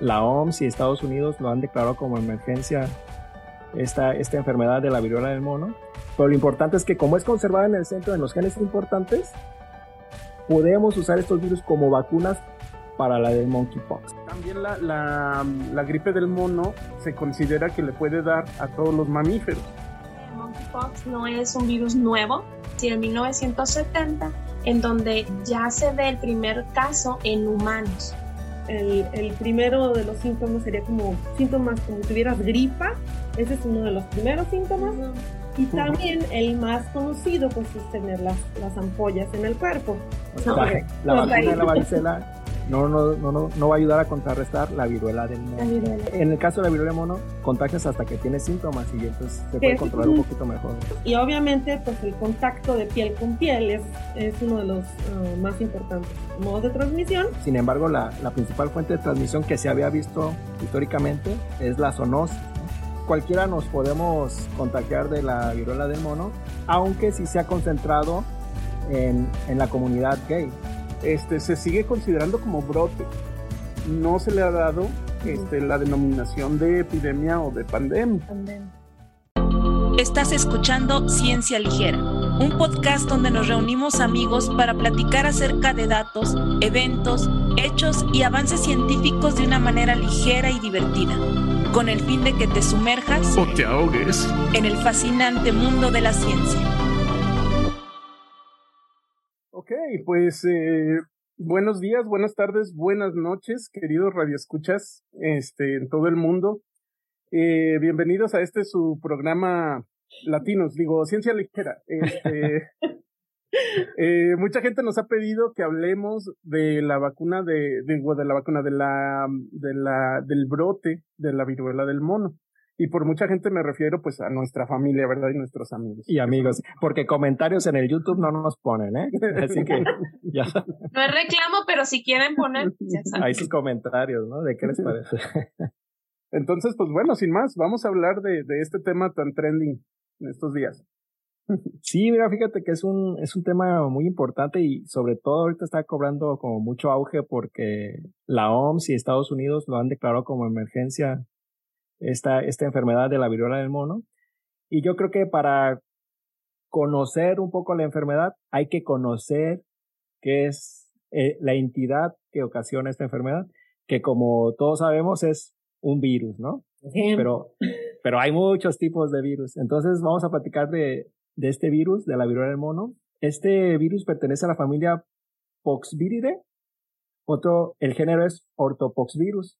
la OMS y Estados Unidos lo han declarado como emergencia esta, esta enfermedad de la viruela del mono. Pero lo importante es que como es conservada en el centro de los genes importantes, podemos usar estos virus como vacunas para la del monkeypox. También la, la, la, gripe del mono se considera que le puede dar a todos los mamíferos. El monkeypox no es un virus nuevo, sino en 1970, en donde ya se ve el primer caso en humanos. El, el, primero de los síntomas sería como síntomas como si tuvieras gripa, ese es uno de los primeros síntomas. Y también el más conocido pues es tener las, las ampollas en el cuerpo. la, la vacuna de la varicela no, no, no, no, va a ayudar a contrarrestar la viruela del mono. En el caso de la viruela del mono, contagias hasta que tienes síntomas y entonces se puede controlar un poquito mejor. Y obviamente, pues el contacto de piel con piel es, es uno de los uh, más importantes modos de transmisión. Sin embargo, la, la, principal fuente de transmisión que se había visto históricamente es la zoonosis. Cualquiera nos podemos contagiar de la viruela del mono, aunque sí se ha concentrado en, en la comunidad gay este, se sigue considerando como brote. No se le ha dado este, la denominación de epidemia o de pandemia. Estás escuchando Ciencia Ligera, un podcast donde nos reunimos amigos para platicar acerca de datos, eventos, hechos y avances científicos de una manera ligera y divertida, con el fin de que te sumerjas o te ahogues en el fascinante mundo de la ciencia. Ok, pues eh, buenos días, buenas tardes, buenas noches, queridos radioescuchas este, en todo el mundo. Eh, bienvenidos a este su programa Latinos, digo, Ciencia Ligera. Este, eh, mucha gente nos ha pedido que hablemos de la vacuna de, de, de la vacuna de la, de la, del brote de la viruela del mono. Y por mucha gente me refiero pues a nuestra familia, ¿verdad? Y nuestros amigos. Y amigos, porque comentarios en el YouTube no nos ponen, ¿eh? Así que ya. No es reclamo, pero si quieren poner, ya saben. Hay sus comentarios, ¿no? ¿De qué les parece? Entonces, pues bueno, sin más, vamos a hablar de, de este tema tan trending en estos días. Sí, mira, fíjate que es un, es un tema muy importante y sobre todo ahorita está cobrando como mucho auge porque la OMS y Estados Unidos lo han declarado como emergencia esta, esta enfermedad de la viruela del mono. Y yo creo que para conocer un poco la enfermedad hay que conocer qué es eh, la entidad que ocasiona esta enfermedad, que como todos sabemos es un virus, ¿no? Pero, pero hay muchos tipos de virus. Entonces vamos a platicar de, de este virus, de la viruela del mono. Este virus pertenece a la familia Poxviridae. Otro, el género es Orthopoxvirus.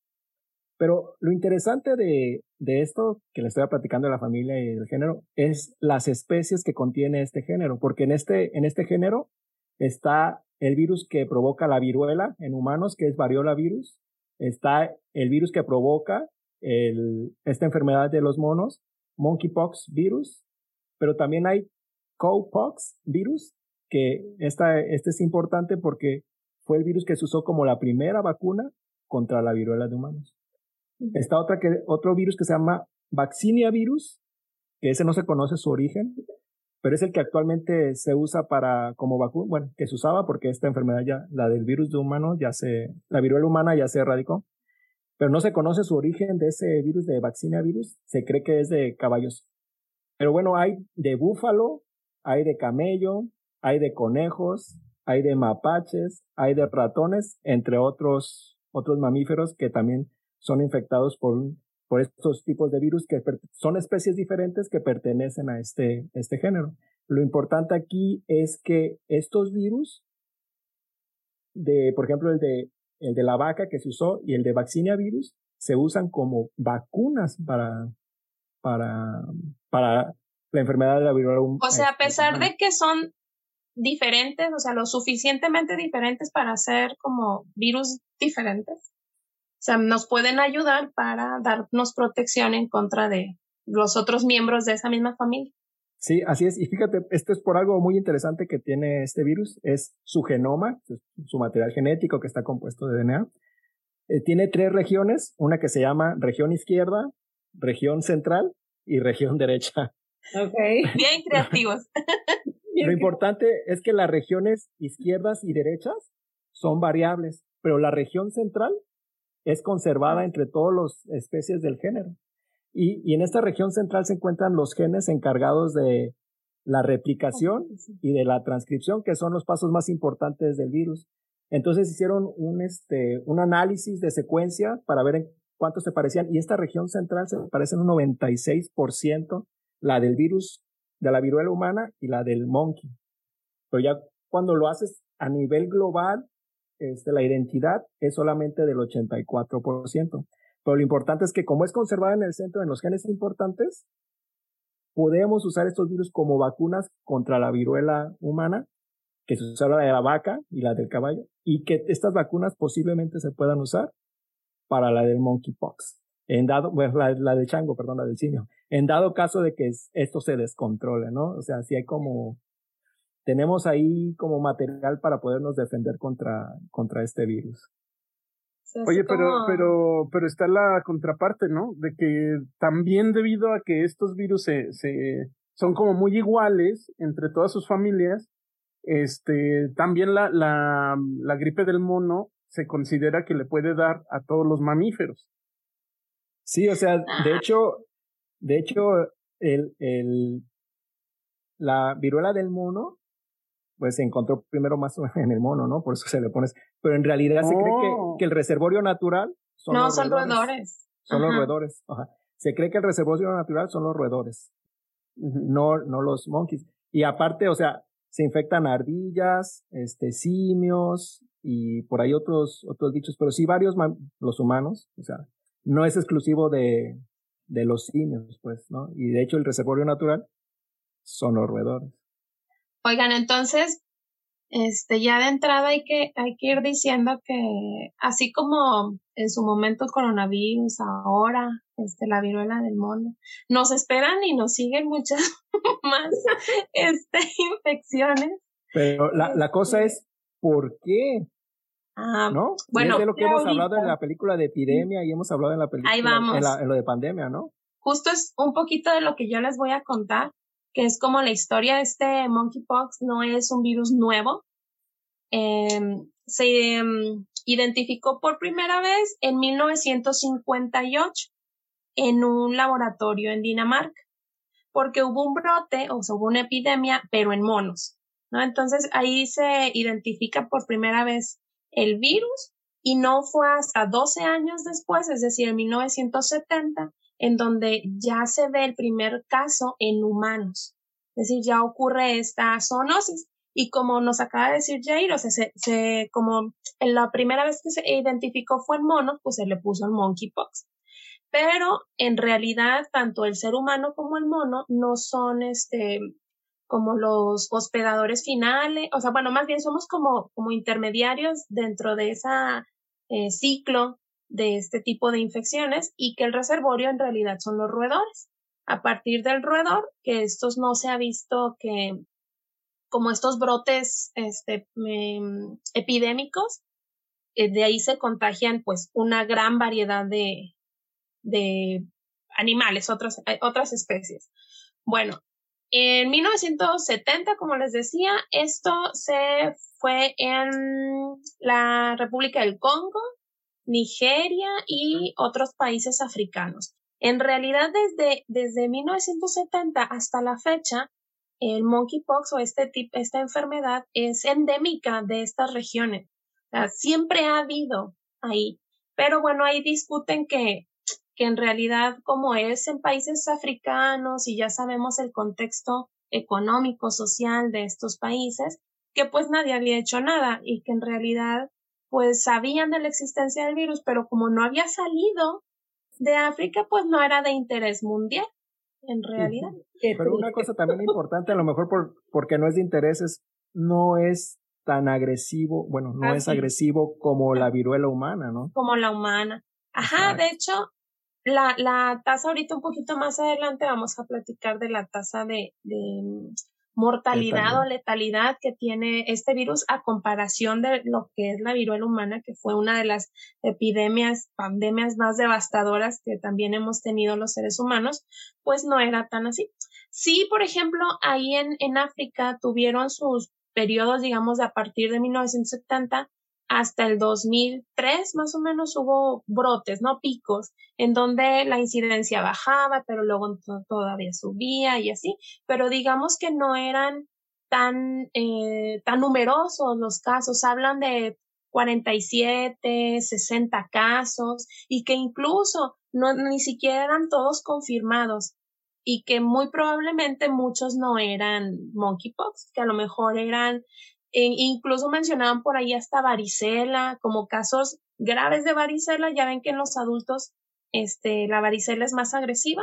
Pero lo interesante de, de esto que le estoy platicando de la familia y del género es las especies que contiene este género, porque en este, en este género está el virus que provoca la viruela en humanos, que es variola virus, está el virus que provoca el, esta enfermedad de los monos, monkeypox virus, pero también hay cowpox virus, que esta, este es importante porque fue el virus que se usó como la primera vacuna contra la viruela de humanos. Está otra que, otro virus que se llama Vaccinia virus, que ese no se conoce su origen, pero es el que actualmente se usa para como vacuna, bueno, que se usaba porque esta enfermedad ya, la del virus de humano, ya se, la viruela humana ya se erradicó, pero no se conoce su origen de ese virus de Vaccinia virus, se cree que es de caballos. Pero bueno, hay de búfalo, hay de camello, hay de conejos, hay de mapaches, hay de ratones, entre otros, otros mamíferos que también son infectados por, por estos tipos de virus que son especies diferentes que pertenecen a este, este género. Lo importante aquí es que estos virus, de, por ejemplo, el de, el de la vaca que se usó y el de vaccinia virus, se usan como vacunas para, para, para la enfermedad de la viruela. O sea, a pesar de que son diferentes, o sea, lo suficientemente diferentes para ser como virus diferentes, sea, nos pueden ayudar para darnos protección en contra de los otros miembros de esa misma familia. Sí, así es. Y fíjate, esto es por algo muy interesante que tiene este virus, es su genoma, su material genético que está compuesto de DNA. Eh, tiene tres regiones, una que se llama región izquierda, región central y región derecha. Ok. Bien creativos. Lo importante es que las regiones izquierdas y derechas son variables, pero la región central es conservada entre todas las especies del género. Y, y en esta región central se encuentran los genes encargados de la replicación y de la transcripción, que son los pasos más importantes del virus. Entonces hicieron un, este, un análisis de secuencia para ver en cuánto se parecían y esta región central se parece en un 96%, la del virus de la viruela humana y la del monkey. Pero ya cuando lo haces a nivel global, este, la identidad es solamente del 84%. Pero lo importante es que como es conservada en el centro en los genes importantes, podemos usar estos virus como vacunas contra la viruela humana, que se usa la de la vaca y la del caballo, y que estas vacunas posiblemente se puedan usar para la del monkeypox. En dado, bueno, la, la del chango, perdón, la del simio. En dado caso de que esto se descontrole, ¿no? O sea, si hay como, tenemos ahí como material para podernos defender contra, contra este virus. Oye, pero, pero, pero está la contraparte, ¿no? De que también debido a que estos virus se, se son como muy iguales entre todas sus familias, este, también la, la, la gripe del mono se considera que le puede dar a todos los mamíferos. Sí, o sea, de ah. hecho, de hecho, el, el, la viruela del mono, pues se encontró primero más en el mono, ¿no? Por eso se le pones. Pero en realidad se cree que, oh. que, el reservorio natural son no, son roedores. Son los roedores. Ajá. Se cree que el reservorio natural son los roedores, no, no los monkeys. Y aparte, o sea, se infectan ardillas, este, simios y por ahí otros, otros bichos, pero sí varios, los humanos, o sea, no es exclusivo de, de los simios, pues, ¿no? Y de hecho el reservorio natural son los roedores. Oigan, entonces, este, ya de entrada hay que, hay que ir diciendo que así como en su momento el coronavirus, ahora, este, la viruela del mono, nos esperan y nos siguen muchas más, este, infecciones. Pero la, la cosa este es, ¿por qué? Ah, ¿no? Bueno, es de lo que hemos hablado en la película de epidemia y hemos hablado en la película Ahí vamos. En, lo de pandemia, ¿no? Justo es un poquito de lo que yo les voy a contar, que es como la historia de este monkeypox no es un virus nuevo. Eh, se em, identificó por primera vez en 1958 en un laboratorio en Dinamarca, porque hubo un brote, o hubo una epidemia, pero en monos, ¿no? Entonces ahí se identifica por primera vez el virus y no fue hasta 12 años después, es decir, en 1970, en donde ya se ve el primer caso en humanos. Es decir, ya ocurre esta zoonosis. Y como nos acaba de decir Jair, o sea, se, como en la primera vez que se identificó fue en monos, pues se le puso el monkeypox. Pero en realidad, tanto el ser humano como el mono no son este, como los hospedadores finales, o sea, bueno, más bien somos como, como intermediarios dentro de ese eh, ciclo de este tipo de infecciones y que el reservorio en realidad son los roedores. A partir del roedor, que estos no se ha visto que como estos brotes este, em, epidémicos, eh, de ahí se contagian pues una gran variedad de, de animales, otras, eh, otras especies. Bueno, en 1970, como les decía, esto se fue en la República del Congo, Nigeria y otros países africanos. En realidad, desde, desde 1970 hasta la fecha, el monkeypox o este tipo, esta enfermedad es endémica de estas regiones. siempre ha habido ahí. Pero bueno, ahí discuten que que en realidad como es en países africanos y ya sabemos el contexto económico, social de estos países, que pues nadie había hecho nada y que en realidad pues sabían de la existencia del virus, pero como no había salido de África, pues no era de interés mundial, en realidad. Pero una cosa también importante, a lo mejor por, porque no es de interés, es, no es tan agresivo, bueno, no es agresivo como la viruela humana, ¿no? Como la humana. Ajá, de hecho, la, la tasa ahorita un poquito más adelante vamos a platicar de la tasa de, de mortalidad o letalidad que tiene este virus a comparación de lo que es la viruela humana, que fue una de las epidemias, pandemias más devastadoras que también hemos tenido los seres humanos, pues no era tan así. Sí, por ejemplo, ahí en, en África tuvieron sus periodos, digamos, a partir de 1970, hasta el 2003 más o menos hubo brotes, ¿no? Picos, en donde la incidencia bajaba, pero luego todavía subía y así, pero digamos que no eran tan, eh, tan numerosos los casos, hablan de 47, 60 casos y que incluso no, ni siquiera eran todos confirmados y que muy probablemente muchos no eran monkeypox, que a lo mejor eran, e incluso mencionaban por ahí hasta varicela, como casos graves de varicela, ya ven que en los adultos este, la varicela es más agresiva,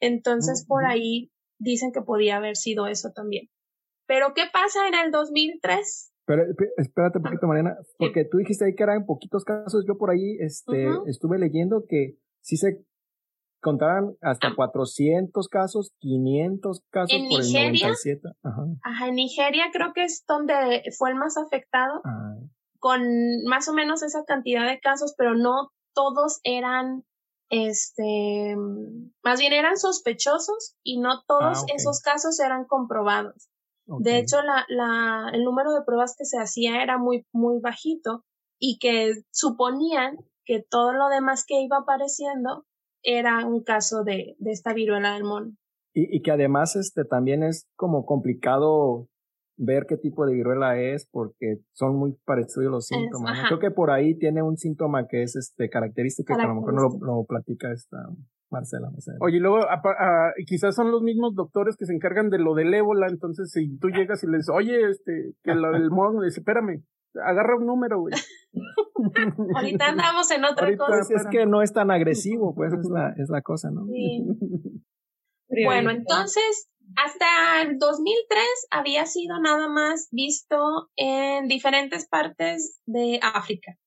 entonces por ahí dicen que podía haber sido eso también. Pero ¿qué pasa en el 2003? Pero espérate un poquito, Mariana, porque tú dijiste ahí que eran poquitos casos. Yo por ahí este, estuve leyendo que sí se contaban hasta 400 ah. casos, 500 casos ¿En por Nigeria? el 97. Ajá. Ajá, en Nigeria creo que es donde fue el más afectado, ah. con más o menos esa cantidad de casos, pero no todos eran, este, más bien eran sospechosos y no todos ah, esos casos eran comprobados. De hecho, la, la, el número de pruebas que se hacía era muy, muy bajito y que suponían que todo lo demás que iba apareciendo era un caso de, de esta viruela del mono. Y, y, que además este también es como complicado ver qué tipo de viruela es porque son muy parecidos los síntomas. Creo que por ahí tiene un síntoma que es este característico, que a lo mejor no lo, lo platica esta Marcela. No. Oye, luego quizás son los mismos doctores que se encargan de lo del ébola, entonces si tú llegas y le dices, oye, este, que lo del mono, dice, espérame, agarra un número, güey. Ahorita andamos en otra cosa. Pues es que no es tan agresivo, pues es la, es la cosa, ¿no? Sí. bueno, entonces, hasta el 2003 había sido nada más visto en diferentes partes de África,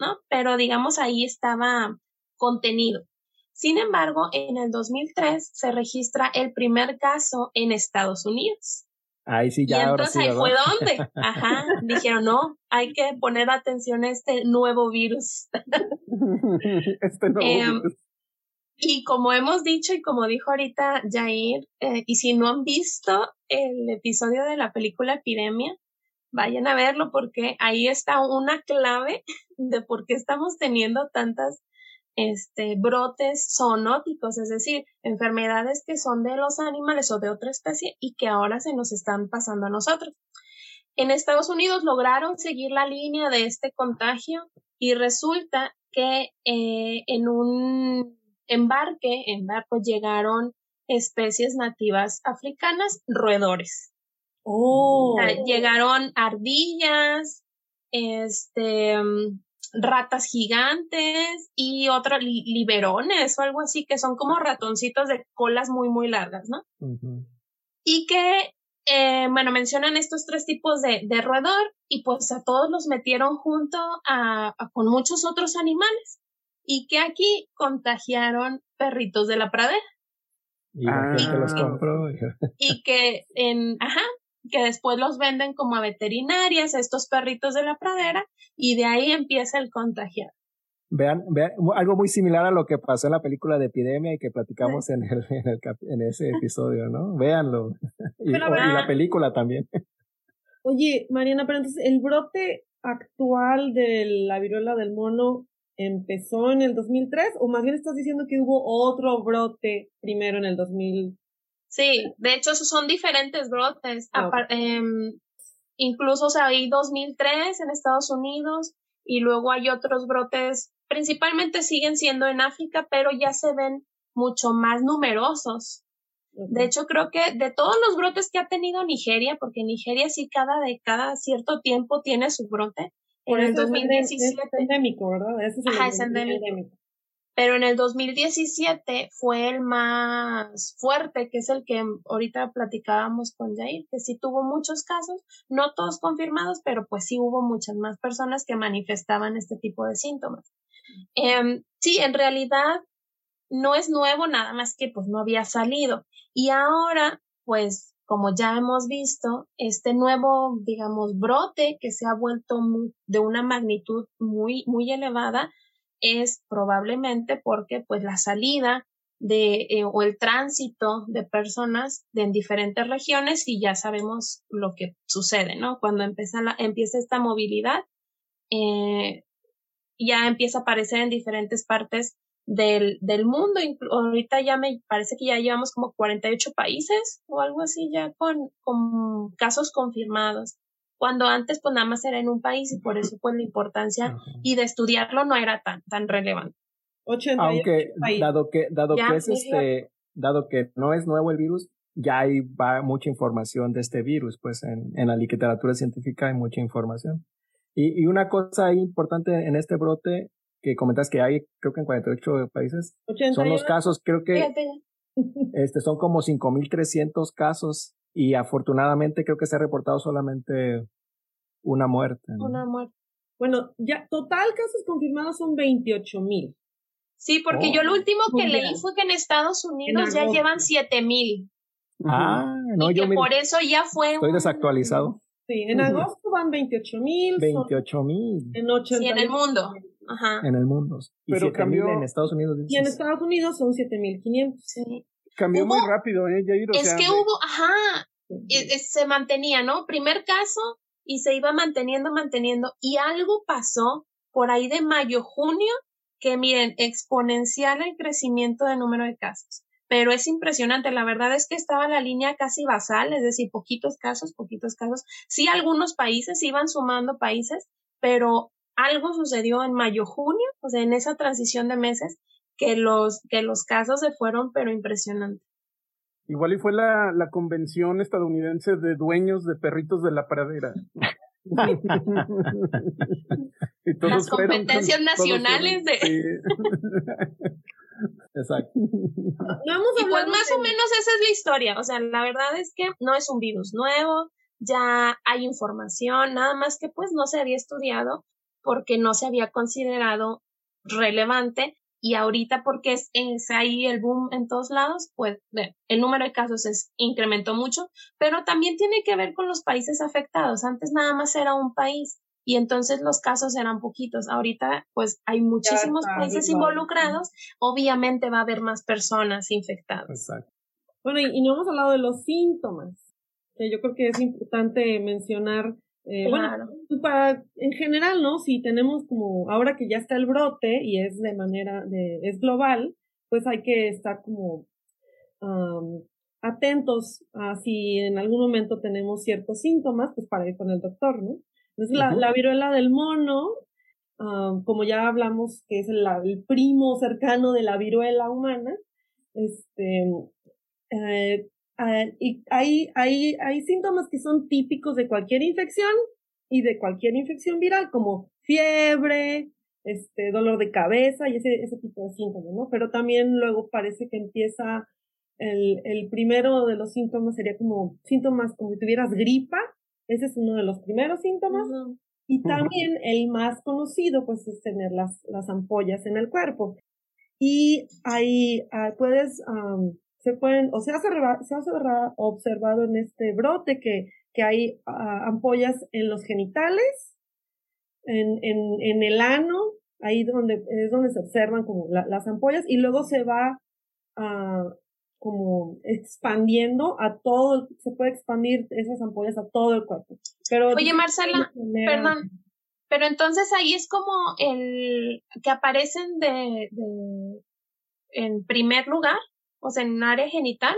¿no? Pero digamos ahí estaba contenido. Sin embargo, en el 2003 se registra el primer caso en Estados Unidos. Ahí sí ya. Y entonces ahí fue donde, ajá, dijeron, no, hay que poner atención a este nuevo virus. este nuevo em, virus. Y como hemos dicho y como dijo ahorita Jair, eh, y si no han visto el episodio de la película Epidemia, vayan a verlo porque ahí está una clave de por qué estamos teniendo tantas este, brotes zoonóticos, es decir, enfermedades que son de los animales o de otra especie y que ahora se nos están pasando a nosotros. En Estados Unidos lograron seguir la línea de este contagio y resulta que eh, en un embarque, en barco, llegaron especies nativas africanas, roedores. Oh. llegaron ardillas, este, ratas gigantes y otros liberones o algo así, que son como ratoncitos de colas muy, muy largas, ¿no? Y que, eh, bueno, mencionan estos tres tipos de, de, roedor y pues a todos los metieron junto a, con muchos otros animales y que aquí contagiaron perritos de la pradera. Y, ah. los compró. y que en, ajá, que después los venden como a veterinarias, estos perritos de la pradera, y de ahí empieza el contagiar. Vean, vean, algo muy similar a lo que pasó en la película de epidemia y que platicamos en, el, en, el, en ese episodio, ¿no? Véanlo. Y, la película también. Oye, Mariana, pero entonces el brote actual de la viruela del mono empezó en el 2003 o más bien estás diciendo que hubo otro brote primero en el 2000 Sí, de hecho son diferentes brotes. Em, incluso o sea, hay 2003 en Estados Unidos y luego hay otros brotes, principalmente siguen siendo en África, pero ya se ven mucho más numerosos. De hecho, creo que de todos los brotes que ha tenido Nigeria, porque Nigeria sí cada de cada cierto tiempo tiene su brote. en el 2017. Es endémico, ¿verdad? es Ajá, es endémico pero en el 2017 fue el más fuerte, que es el que ahorita platicábamos con Jair, que sí tuvo muchos casos, no todos confirmados, pero pues sí hubo muchas más personas que manifestaban este tipo de síntomas. Em, sí, en realidad no es nuevo, nada más que pues no había salido. Y ahora, pues como ya hemos visto, este nuevo, digamos, brote que se ha vuelto de una magnitud muy, muy elevada, es probablemente porque pues la salida de eh, o el tránsito de personas de en diferentes regiones y ya sabemos lo que sucede, ¿no? Cuando empieza, la, empieza esta movilidad, eh, ya empieza a aparecer en diferentes partes del, del mundo. Ahorita ya me parece que ya llevamos como 48 países o algo así ya con, con casos confirmados. Cuando antes pues nada más era en un país y por eso pues la importancia y de estudiarlo no era tan, tan relevante. Aunque dado que, dado que es este, dado que no es nuevo el virus, ya hay va mucha información de este virus, pues en, en la literatura científica hay mucha información. Y, y una cosa importante en este brote que comentas que hay, creo que en 48 países, son los casos, creo que este, son como 5.300 casos y afortunadamente creo que se ha reportado solamente una muerte. Una muerte. Bueno, ya total casos confirmados son 28.000. Sí, porque yo lo oh. último que leí fue que en Estados Unidos ya llevan 7000. Ah, no, y yo que por eso ya fue. Estoy desactualizado. Sí, en agosto van 28 mil. 28 mil. En 80 sí, en el mundo. Ajá. En el mundo. Y Pero cambió en Estados Unidos. Y en Estados Unidos son 7500. Sí. Cambió muy rápido, ¿eh, Jair? es que hubo, ajá, se mantenía, ¿no? Primer caso y se iba manteniendo, manteniendo. Y algo pasó por ahí de mayo, junio, que miren, exponencial el crecimiento del número de casos pero es impresionante. La verdad es que estaba la línea casi basal, es decir, poquitos casos, poquitos casos. Sí, algunos países iban sumando países, pero algo sucedió en mayo, junio, o sea, en esa transición de meses, que los, que los casos se fueron, pero impresionante. Igual y fue la, la convención estadounidense de dueños de perritos de la pradera. Las competencias nacionales de... Exacto. y pues más o menos esa es la historia. O sea, la verdad es que no es un virus nuevo, ya hay información, nada más que pues no se había estudiado porque no se había considerado relevante y ahorita porque es, es ahí el boom en todos lados, pues el número de casos es, incrementó mucho, pero también tiene que ver con los países afectados. Antes nada más era un país y entonces los casos eran poquitos. Ahorita pues hay muchísimos países involucrados, obviamente va a haber más personas infectadas. Exacto. Bueno, y, no hemos hablado de los síntomas, que yo creo que es importante mencionar. Eh, Bueno, pues, para, en general, ¿no? Si tenemos como, ahora que ya está el brote y es de manera, de, es global, pues hay que estar como atentos a si en algún momento tenemos ciertos síntomas, pues para ir con el doctor, ¿no? Entonces, la, la viruela del mono, ah, como ya hablamos, que es el, el, primo cercano de la viruela humana, este, eh, ah, y hay, hay, hay síntomas que son típicos de cualquier infección y de cualquier infección viral, como fiebre, este, dolor de cabeza y ese, ese tipo de síntomas, ¿no? Pero también luego parece que empieza el, el primero de los síntomas sería como síntomas como si tuvieras gripa, ese es uno de los primeros síntomas. Y también el más conocido, pues, es tener las, las ampollas en el cuerpo. Y ahí ah, puedes, se pueden, o se ha, se ha observado en este brote que, que hay ampollas en los genitales, en, en, en el ano, ahí donde es donde se observan como las ampollas, y luego se va como expandiendo a todo, se puede expandir esas ampollas a todo el cuerpo. Pero Oye, Marcela, perdón, pero entonces ahí es como el que aparecen de, de en primer lugar, o sea, en área genital.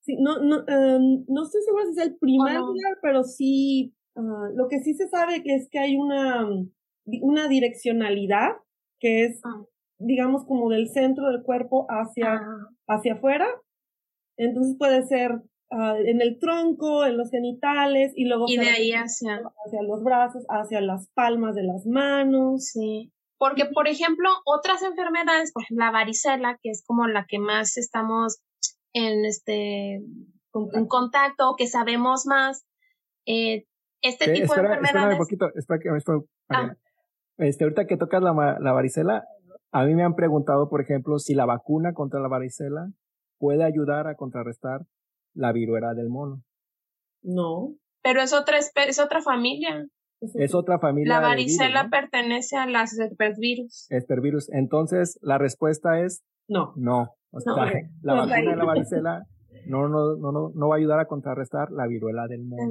Sí, no, no, em, no estoy segura si es el primer lugar, pero sí, ah, lo que sí se sabe es que hay una, una direccionalidad que es, ah. digamos, como del centro del cuerpo hacia, ah. hacia afuera entonces puede ser uh, en el tronco, en los genitales y luego y de ahí hacia... hacia los brazos, hacia las palmas de las manos. Sí. Porque, por ejemplo, otras enfermedades, por ejemplo, la varicela, que es como la que más estamos en este en contacto, que sabemos más, eh, este tipo de enfermedades. Espera un poquito, espera que ah. Este, ahorita que tocas la, la varicela, a mí me han preguntado, por ejemplo, si la vacuna contra la varicela puede ayudar a contrarrestar la viruela del mono. No. Pero es otra, es otra familia. Es otra familia. La varicela pertenece a las espervirus. Espervirus. Entonces, la respuesta es no. No. O sea, la vacuna de la varicela no, no, no, no, no va a ayudar a contrarrestar la viruela del mono.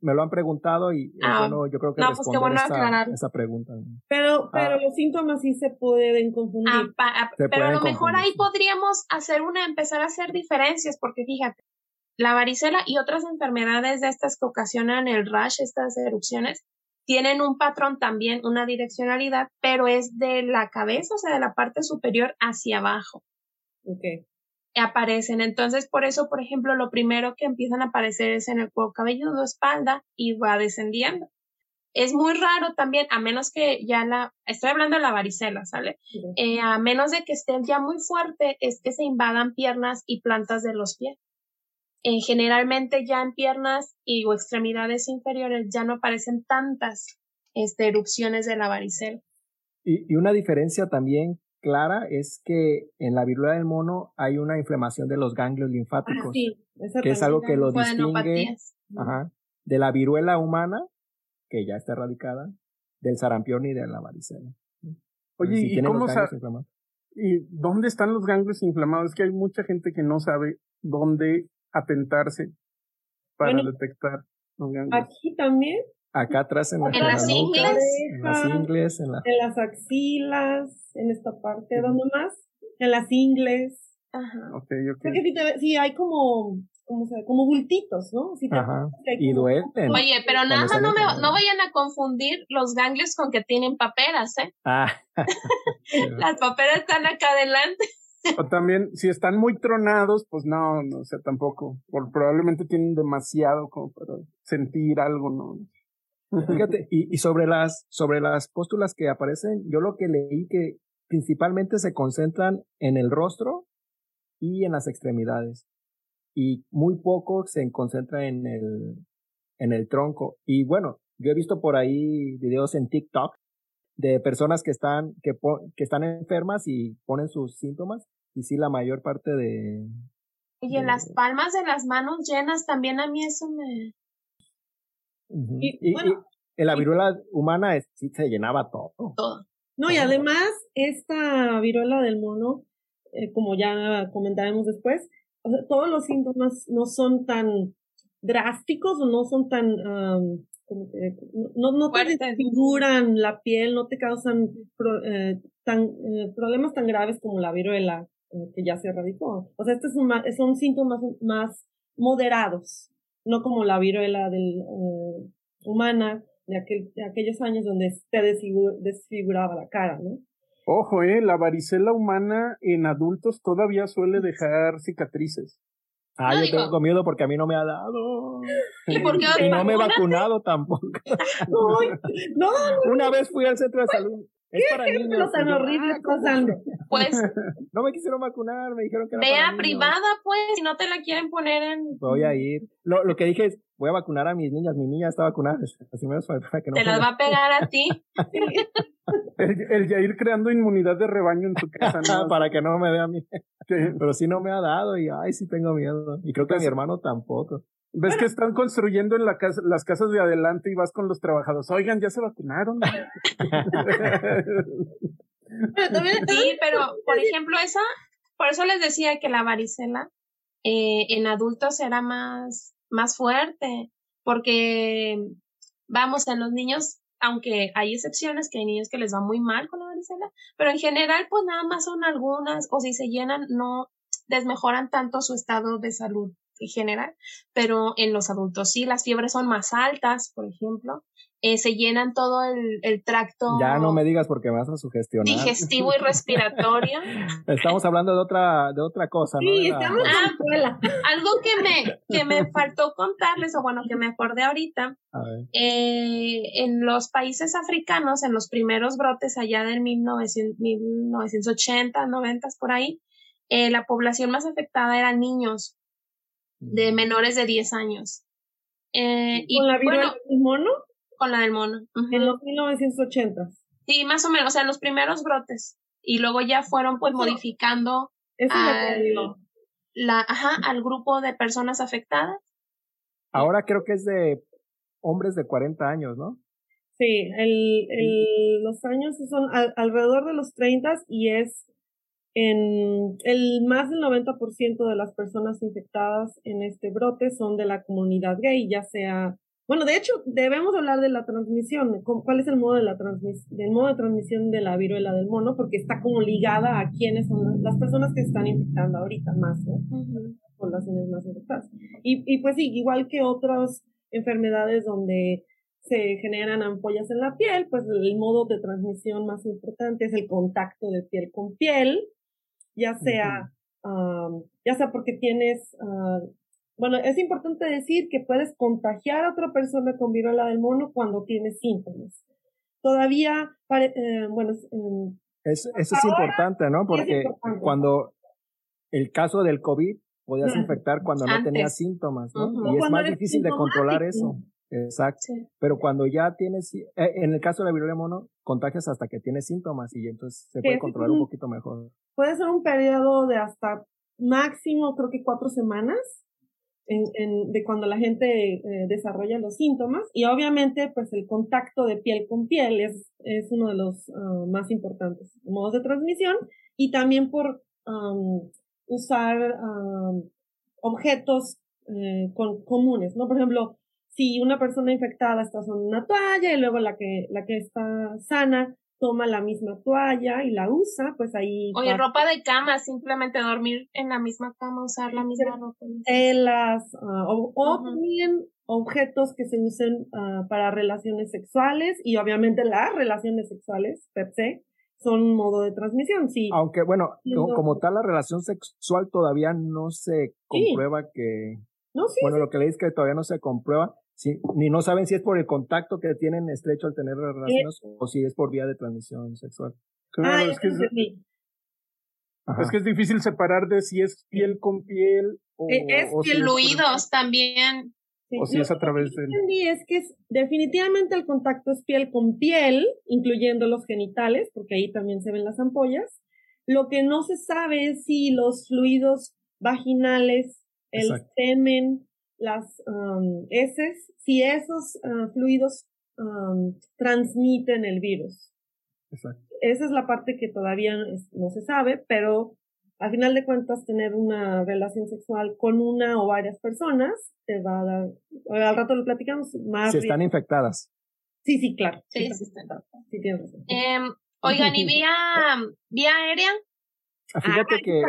Me lo han preguntado y ah, bueno, yo creo que no, pues esa, esa, pregunta. Pero, pero ah. los síntomas sí se pueden confundir. Ah, pero a lo mejor ahí podríamos hacer una, empezar a hacer diferencias, porque fíjate, la varicela y otras enfermedades de estas que ocasionan el rash, estas erupciones, tienen un patrón también, una direccionalidad, pero es de la cabeza, o sea, de la parte superior hacia abajo. Okay aparecen. Entonces, por eso, por ejemplo, lo primero que empiezan a aparecer es en el cuero cabelludo, espalda y va descendiendo. Es muy raro también, a menos que ya la, estoy hablando de la varicela, ¿sale? Eh, a menos de que esté ya muy fuerte, es que se invadan piernas y plantas de los pies. Eh, generalmente ya en piernas y o extremidades inferiores ya no aparecen tantas este, erupciones de la varicela. Y, y una diferencia también clara es que en la viruela del mono hay una inflamación de los ganglios linfáticos, ah, que es algo que lo distingue de la viruela humana, que ya está erradicada, del sarampión y de la varicela. Oye, ¿y cómo ¿Y dónde están los ganglios inflamados? Es que hay mucha gente que no sabe dónde atentarse para detectar los ganglios. Aquí también acá atrás en, las ingles, en las ingles, en, las axilas, en esta parte, ¿dónde más? En las ingles. Ajá. Okay, okay. Porque si, sí hay como, como, como bultitos, ¿no? Ajá. Y duelen. Oye, pero nada más no, me, no vayan a confundir los ganglios con que tienen paperas, ¿eh? Ah. las paperas están acá adelante. O también, si están muy tronados, pues no, no o sea, tampoco. Por, probablemente tienen demasiado como para sentir algo, ¿no? Fíjate, y, y, sobre las, sobre las póstulas que aparecen, yo lo que leí que principalmente se concentran en el rostro y en las extremidades. Y muy poco se concentra en el, en el tronco. Y bueno, yo he visto por ahí videos en TikTok de personas que están, que, que están enfermas y ponen sus síntomas. Y sí, la mayor parte de. Y en las palmas de las manos llenas también a mí eso me, y, en la viruela humana sí se llenaba todo. No, y además, esta viruela del mono, eh, como ya comentaremos después, todos los síntomas no son tan drásticos o no son tan, no, no te desfiguran la piel, no te causan eh, tan, eh, problemas tan graves como la viruela que ya se erradicó. O sea, estos son, son síntomas más moderados no como la viruela del, eh, humana de, aquel, de aquellos años donde se desfiguraba la cara, ¿no? Ojo, eh, la varicela humana en adultos todavía suele dejar cicatrices. Ah, yo tengo miedo porque a mí no me ha dado. ¿Y, por qué y no me he vacunado tampoco. no, Una vez fui al centro de salud es ¿Qué para ejemplo tan horrible ah, pasando? Pues. no me quisieron vacunar, me dijeron que era Vea privada, pues, si no te la quieren poner en. Voy a ir. Lo, lo que dije es, voy a vacunar a mis niñas. Mi niña está vacunada. Así me para que no te las va a pegar a ti. el, el ya ir creando inmunidad de rebaño en su casa. ¿no? para que no me vea a mí. Pero sí no me ha dado y, ay, sí tengo miedo. Y creo que a mi pues hermano tampoco. Ves que están construyendo en la casa, las casas de adelante y vas con los trabajadores. Oigan, ya se vacunaron. sí, pero por ejemplo, esa, por eso les decía que la varicela eh, en adultos era más, más fuerte, porque vamos, en los niños, aunque hay excepciones, que hay niños que les va muy mal con la varicela, pero en general, pues nada más son algunas, o si se llenan, no desmejoran tanto su estado de salud en general, pero en los adultos sí, las fiebres son más altas, por ejemplo, eh, se llenan todo el, el, tracto. Ya no me digas porque me vas a sugestionar. Digestivo y respiratorio. estamos hablando de otra, de otra cosa, ¿no? Sí, estamos ah, Algo que me, que me faltó contarles, o bueno, que me acordé ahorita, eh, en los países africanos, en los primeros brotes allá del 1980, 90 por ahí, eh, la población más afectada eran niños de menores de 10 años. Eh, y, ¿Con la viruela del mono? Con la del mono. En los 1980. Sí, más o menos, o sea, los primeros brotes. Y luego ya fueron pues modificando al, la, ajá, al grupo de personas afectadas. Ahora creo que es de hombres de 40 años, ¿no? Sí, el, el, los años son alrededor de los 30 y es en el más del 90% de las personas infectadas en este brote son de la comunidad gay, ya sea, bueno, de hecho, debemos hablar de la transmisión, cuál es el modo de la transmisión, del modo de transmisión de la viruela del mono, porque está como ligada a quiénes son las personas que se están infectando ahorita más, ¿no? Poblaciones más infectadas. Y, y pues sí, igual que otras enfermedades donde se generan ampollas en la piel, pues el modo de transmisión más importante es el contacto de piel con piel, ya sea, ya sea porque tienes, ah, bueno, es importante decir que puedes contagiar a otra persona con viruela del mono cuando tienes síntomas. Todavía, eh, bueno, em, eso es importante, ¿no? Porque cuando el caso del COVID podías infectar cuando no tenías síntomas, ¿no? Y es más difícil de controlar eso. Exacto. Pero cuando ya tienes, eh, en el caso de la viruela de mono, contagias hasta que tienes síntomas y entonces se puede controlar un, poquito mejor. Puede ser un periodo de hasta máximo, creo que cuatro semanas, en, en, de cuando la gente eh, desarrolla los síntomas y obviamente pues el contacto de piel con piel es, es uno de los ah, más importantes modos de transmisión y también por usar objetos eh, con, comunes, ¿no? Por ejemplo, si una persona infectada está usando una toalla y luego la que, la que está sana toma la misma toalla y la usa, pues ahí... Oye, ropa de cama, simplemente dormir en la misma cama, usar la misma ropa. Telas, uh, o, también objetos que se usen uh, para relaciones sexuales y obviamente las relaciones sexuales per se son un modo de transmisión, sí. Aunque bueno, como, tal la relación sexual todavía no se comprueba que... No, sí, bueno, lo que le es que todavía no se comprueba, ni no saben si es por el contacto que tienen estrecho al tener relaciones o si es por vía de transmisión sexual. Claro, es, que es, es, que es difícil separar de si es piel con piel o, e, es o fluidos también. O si es a través de... Es que es, definitivamente el contacto es piel con piel, incluyendo los genitales, porque ahí también se ven las ampollas. Lo que no se sabe es si los fluidos vaginales, el semen, las um, heces, si esos uh, fluidos um, transmiten el virus. Exacto. Esa es la parte que todavía no se sabe, pero al final de cuentas tener una relación sexual con una o varias personas te va a dar, al rato lo platicamos, más. Si están infectadas. Sí, sí, claro. Sí, sí, sí, tienes em, oigan, ¿y vía, vía aérea? Ah, fíjate que...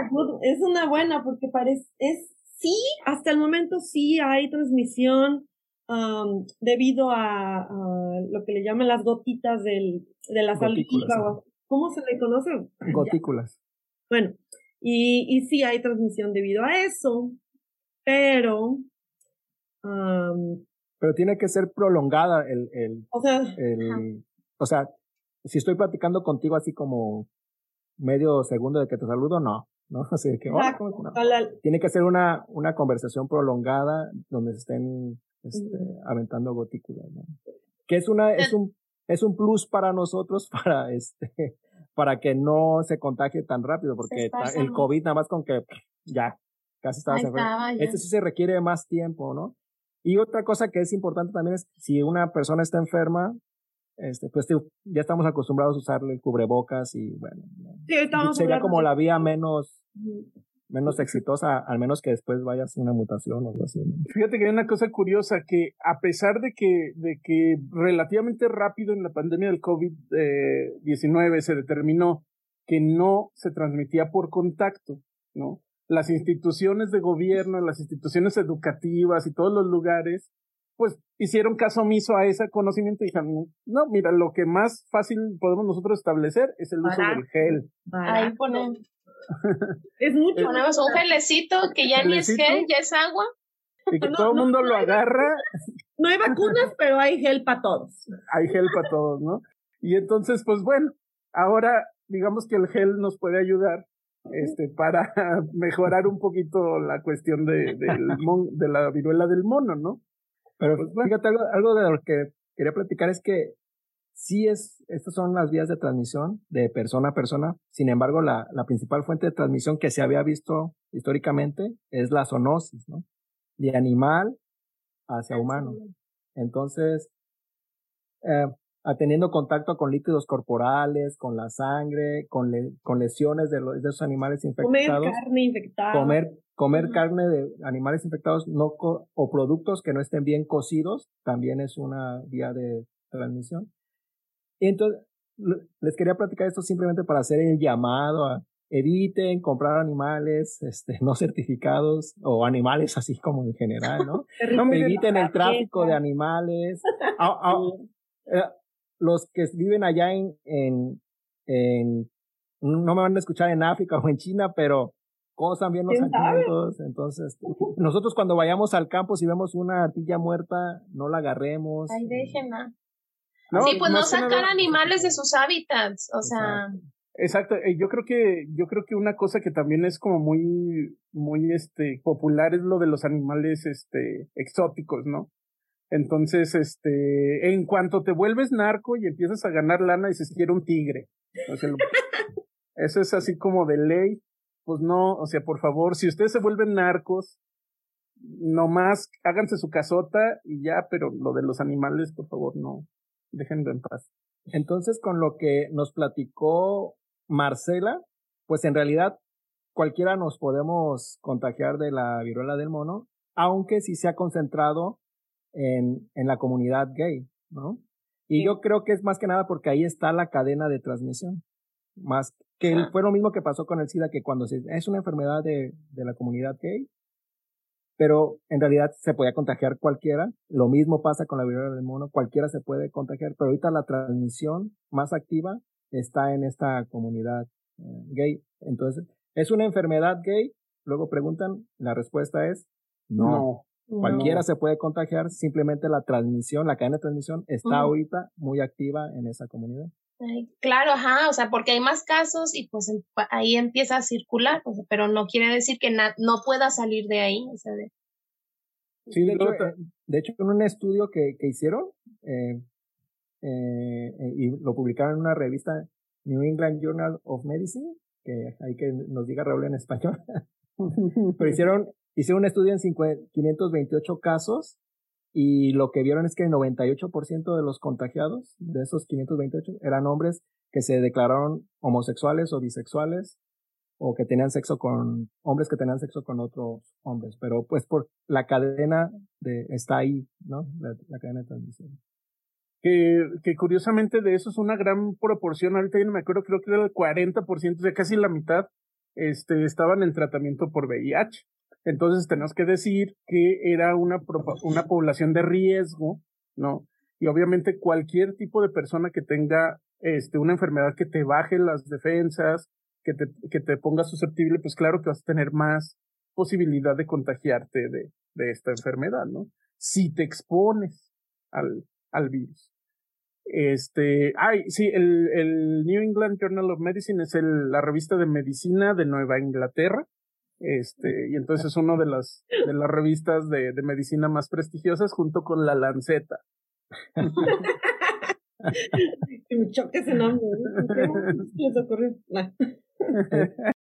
Es una buena porque parece, es sí, hasta el momento sí hay transmisión um, debido a, lo que le llaman las gotitas del, de la salícula. ¿Cómo se le conoce? Gotículas. Bueno, y, y sí hay transmisión debido a eso, pero... Um, pero tiene que ser prolongada el... el o sea... El, o sea, si estoy platicando contigo así como medio segundo de que te saludo, no. ¿No? Así que, tiene que ser una, una conversación prolongada donde se estén este, aventando gotículas, ¿no? Que es una, es un, es un plus para nosotros para este, para que no se contagie tan rápido, porque el COVID nada más con que ya, casi estaba enfermo. Este sí se requiere más tiempo, ¿no? Y otra cosa que es importante también es si una persona está enferma, este, pues ya estamos acostumbrados a usarle el cubrebocas y bueno, sería como la vía menos, menos exitosa, al menos que después vayas a una mutación o algo así. Fíjate que hay una cosa curiosa que a pesar de que, de que relativamente rápido en la pandemia del COVID-19 se determinó que no se transmitía por contacto, ¿no? Las instituciones de gobierno, las instituciones educativas y todos los lugares pues hicieron caso omiso a ese conocimiento y dijeron, no, mira, lo que más fácil podemos nosotros establecer es el uso del gel. Ahí ponemos. es mucho. Ponemos un gelecito que ya ni es gel, ya es agua. Y que todo el mundo lo agarra. No hay vacunas, pero hay gel para todos. Hay gel para todos, ¿no? Y entonces, pues bueno, ahora digamos que el gel nos puede ayudar este, para mejorar un poquito la cuestión de, de la viruela del mono, ¿no? Pero pues, fíjate, algo, algo de lo que quería platicar es que sí es, estas son las vías de transmisión de persona a persona. Sin embargo, la, la principal fuente de transmisión que se había visto históricamente es la zoonosis, ¿no? De animal hacia humano. Entonces, eh, teniendo contacto con líquidos corporales, con la sangre, con, con lesiones de, los, de esos animales infectados. Comer carne infectada. Comer, comer carne de animales infectados no o productos que no estén bien cocidos también es una vía de transmisión. Entonces, les quería platicar esto simplemente para hacer el llamado a eviten comprar animales este, no certificados o animales así como en general, ¿no? eviten el tráfico de animales. Eh, los que viven allá en, en, en, no me van a escuchar en África o en China, pero cosan bien los alimentos. Entonces, nosotros cuando vayamos al campo, si vemos una ardilla muerta, no la agarremos. Ay, déjenla. sí, pues no sacar animales de sus hábitats, o sea. Exacto, eh, yo creo que yo creo que una cosa que también es como muy muy este popular es lo de los animales este exóticos, ¿no? Entonces, este, en cuanto te vuelves narco y empiezas a ganar lana, dices, quiero un tigre. O sea, eso es así como de ley. Pues no, o sea, por favor, si ustedes se vuelven narcos, nomás háganse su casota y ya, pero lo de los animales, por favor, no, déjenlo en paz. Entonces, con lo que nos platicó Marcela, pues en realidad cualquiera nos podemos contagiar de la viruela del mono, aunque sí se ha concentrado en, en la comunidad gay, ¿no? Y yo creo que es más que nada porque ahí está la cadena de transmisión. Más que fue lo mismo que pasó con el SIDA, que cuando se, es una enfermedad de, de la comunidad gay, pero en realidad se podía contagiar cualquiera. Lo mismo pasa con la viruela del mono, cualquiera se puede contagiar, pero ahorita la transmisión más activa está en esta comunidad eh, gay. Entonces, ¿es una enfermedad gay? Luego preguntan, la respuesta es no. Cualquiera se puede contagiar, simplemente la transmisión, la cadena de transmisión está ahorita muy activa en esa comunidad. claro, ajá, o sea, porque hay más casos y pues ahí empieza a circular, pero no quiere decir que no pueda salir de ahí. O sea, de... Sí, de hecho, eh, de hecho, en un estudio que, que hicieron, eh, eh, eh, y lo publicaron en una revista New England Journal of Medicine, que hay que nos diga Raúl en español, pero hicieron, hicieron un estudio en 528 casos y lo que vieron es que el 98% de los contagiados de esos 528 eran hombres que se declararon homosexuales o bisexuales o que tenían sexo con hombres que tenían sexo con otros hombres, pero pues por la cadena de está ahí, ¿no? la cadena de transmisión que, curiosamente de eso es una gran proporción, ahorita ya no me acuerdo, creo que era el 40%, o sea, casi la mitad, este, estaban en tratamiento por VIH. Entonces tenemos que decir que era una, una población de riesgo, ¿no? Y obviamente cualquier tipo de persona que tenga este, una enfermedad que te baje las defensas, que te, que te ponga susceptible, pues claro que vas a tener más posibilidad de contagiarte de, de esta enfermedad, ¿no? Si te expones al, al virus. Este, ay, sí, el, el New England Journal of Medicine es el, la revista de medicina de Nueva Inglaterra. Este, y entonces es una de las, de las revistas de, de medicina más prestigiosas junto con la Lanceta. me choque ese nombre.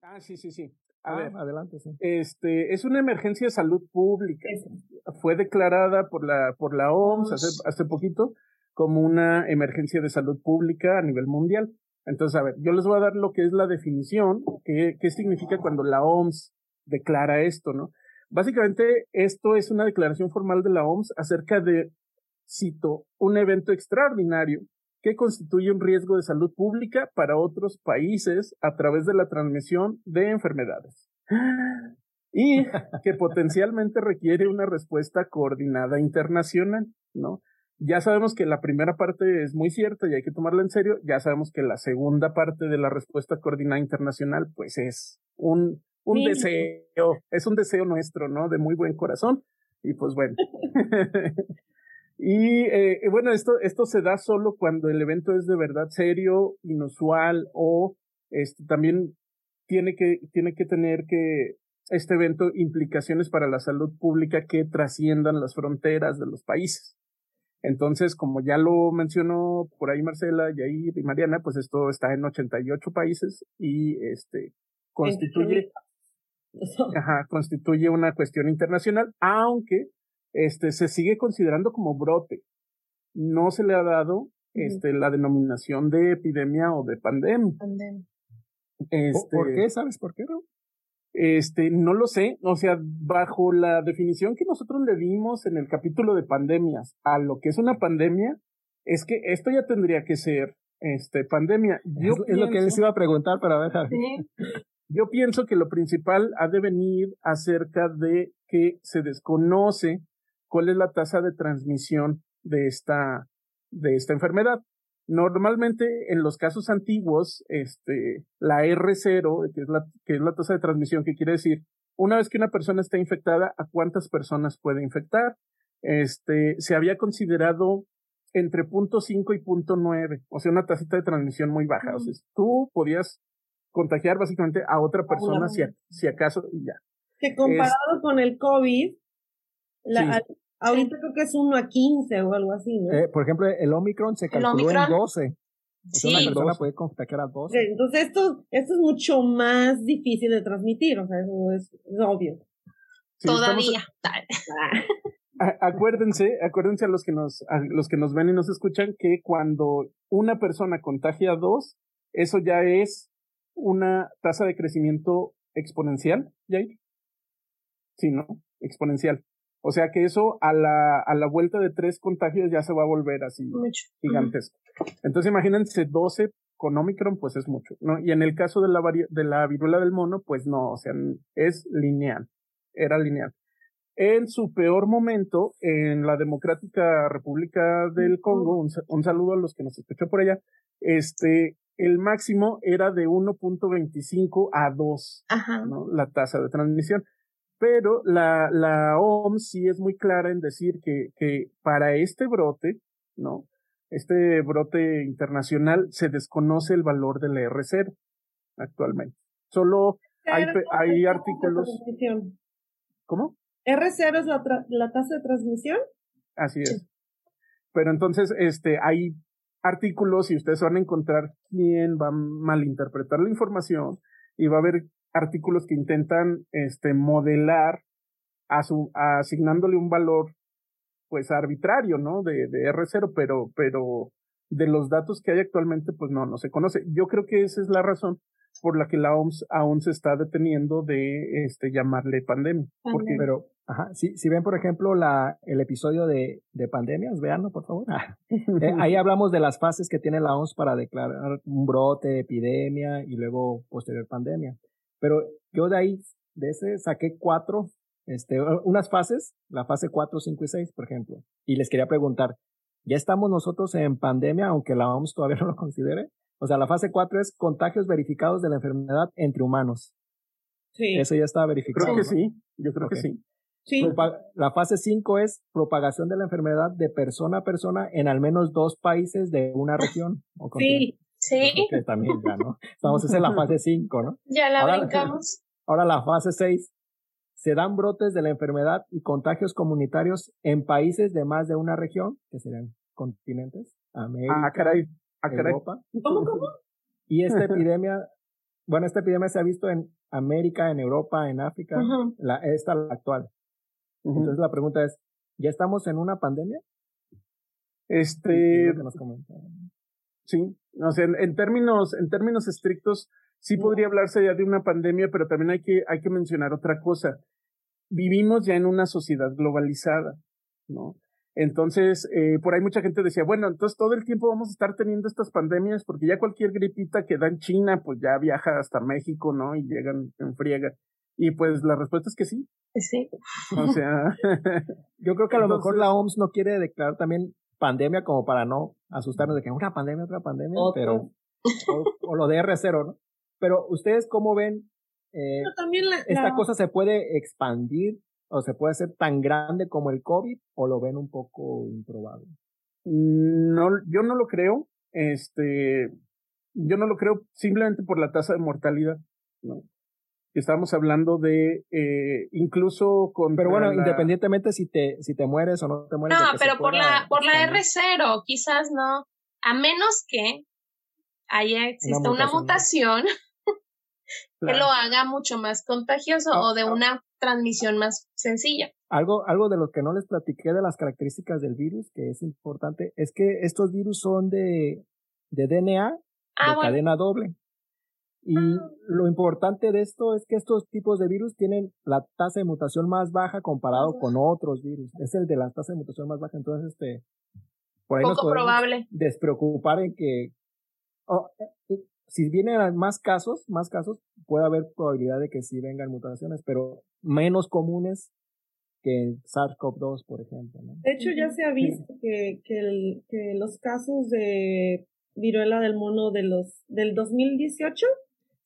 ah, sí, sí, sí. A ah, ver, adelante, sí. Este, es una emergencia de salud pública. Fue declarada por la, por la OMS hace, hace poquito como una emergencia de salud pública a nivel mundial. Entonces, a ver, yo les voy a dar lo que es la definición, qué, qué significa cuando la OMS declara esto, ¿no? Básicamente, esto es una declaración formal de la OMS acerca de, cito, un evento extraordinario que constituye un riesgo de salud pública para otros países a través de la transmisión de enfermedades. Y que potencialmente requiere una respuesta coordinada internacional, ¿no? ya sabemos que la primera parte es muy cierta y hay que tomarla en serio, ya sabemos que la segunda parte de la respuesta coordinada internacional pues es un, un deseo, es un deseo nuestro, ¿no? De muy buen corazón y pues bueno. y eh, bueno, esto, esto se da solo cuando el evento es de verdad serio, inusual o este, también tiene que, tiene que tener que este evento implicaciones para la salud pública que trasciendan las fronteras de los países. Entonces, como ya lo mencionó por ahí Marcela, y ahí y Mariana, pues esto está en 88 países y este constituye, ajá, constituye una cuestión internacional, aunque este se sigue considerando como brote. No se le ha dado este, la denominación de epidemia o de pandemia. Este, ¿Por qué? ¿Sabes por qué, no? Este, no lo sé. O sea, bajo la definición que nosotros le dimos en el capítulo de pandemias a lo que es una pandemia, es que esto ya tendría que ser este, pandemia. Yo es, lo que les iba a preguntar, para ver. Yo pienso que lo principal ha de venir acerca de que se desconoce cuál es la tasa de transmisión de esta, de esta enfermedad. Normalmente en los casos antiguos, este, la R0, que es la, que es la tasa de transmisión, que quiere decir, una vez que una persona está infectada, ¿a cuántas personas puede infectar? Este, se había considerado entre punto .5 y punto .9, o sea, una tasa de transmisión muy baja. O sea, tú podías contagiar básicamente a otra persona si, si acaso y ya. Que comparado con el COVID, la, Ahorita creo que es 1 a 15 o algo así, ¿no? Eh, por ejemplo, el Omicron se calculó en 12. Sí. Una persona puede contagiar a 12. Entonces esto, esto es mucho más difícil de transmitir, o sea, eso es, obvio. Todavía. acuérdense, acuérdense a los que nos, a los que nos ven y nos escuchan que cuando una persona contagia a dos, eso ya es una tasa de crecimiento exponencial, ¿Yair? Sí, ¿no? Exponencial. O sea que eso a la, a la vuelta de tres contagios ya se va a volver así gigantesco. Entonces imagínense 12 con Omicron, pues es mucho, ¿no? Y en el caso de la, de la viruela del mono, pues no, o sea, es lineal, era lineal. En su peor momento, en la Democrática República del Congo, un, saludo a los que nos escuchan por allá, este, el máximo era de 1.25 a 2, ¿no? La tasa de transmisión. Pero la, la OMS sí es muy clara en decir que, que para este brote, ¿no? Este brote internacional se desconoce el valor del R0 actualmente. Solo hay, hay artículos. ¿Cómo? ¿R0 es la, la tasa de transmisión? Así es. Pero entonces, este, hay artículos y ustedes van a encontrar quién va a malinterpretar la información y va a haber artículos que intentan este, modelar a su, asignándole un valor pues arbitrario, ¿no? De, de R0, pero, pero de los datos que hay actualmente, pues no, no se conoce. Yo creo que esa es la razón por la que la OMS aún se está deteniendo de este llamarle pandemia. Porque, pero, ajá, si, si ven, por ejemplo, la, el episodio de, de pandemias, véanlo, por favor. Eh, ahí hablamos de las fases que tiene la OMS para declarar un brote, epidemia y luego posterior pandemia. Pero yo de ahí, de ese, saqué cuatro, este, unas fases, la fase 4, 5 y 6, por ejemplo. Y les quería preguntar, ¿ya estamos nosotros en pandemia, aunque la OMS todavía no lo considere? O sea, la fase 4 es contagios verificados de la enfermedad entre humanos. Sí. Eso ya está verificado. Creo que sí, yo creo que sí. Sí. La fase 5 es propagación de la enfermedad de persona a persona en al menos dos países de una región. O sí, Sí. Que también ya, ¿no? Estamos en la fase 5, ¿no? Ya la brincamos. Ahora la fase 6. Se dan brotes de la enfermedad y contagios comunitarios en países de más de una región, que serían continentes, América, ah, caray. Ah, Europa. ¿Cómo, cómo? Y esta epidemia, bueno, esta epidemia se ha visto en América, en Europa, en África, la, esta la actual. Entonces la pregunta es, ¿ya estamos en una pandemia? Este, Sí, o sea, en, términos, en términos estrictos, sí podría hablarse ya de una pandemia, pero también hay que, hay que mencionar otra cosa. Vivimos ya en una sociedad globalizada, ¿no? Entonces, eh, por ahí mucha gente decía, bueno, entonces todo el tiempo vamos a estar teniendo estas pandemias porque ya cualquier gripita que da en China, pues ya viaja hasta México, ¿no? Y llegan en friega. Y pues la respuesta es que sí. Sí. O sea, yo creo que a lo mejor la OMS no quiere declarar también pandemia como para no asustarnos de que una pandemia, otra pandemia, pero o, lo de R0, ¿no? Pero ustedes cómo ven eh, esta cosa se puede expandir o se puede hacer tan grande como el COVID o lo ven un poco improbable. No, yo no lo creo. Este, yo no lo creo simplemente por la tasa de mortalidad, ¿no? Estamos hablando de eh, incluso con. Pero bueno, independientemente si te, si te mueres o no te mueres. No, pero por la, por la R0, quizás no. A menos que haya exista una mutación, que lo haga mucho más contagioso o de una transmisión más sencilla. Algo, algo de lo que no les platiqué de las características del virus, que es importante, es que estos virus son de, de DNA Ah, de bueno. cadena doble. Y lo importante de esto es que estos tipos de virus tienen la tasa de mutación más baja comparado con otros virus. Es el de la tasa de mutación más baja. Entonces, este, por ahí nos Poco podemos probable. despreocupar en que, oh, eh, eh, si vienen más casos, más casos, puede haber probabilidad de que sí vengan mutaciones, pero menos comunes que SARS-CoV-2, por ejemplo. ¿no? De hecho, ya se ha visto que, que, el- que los casos de viruela del mono de los del 2018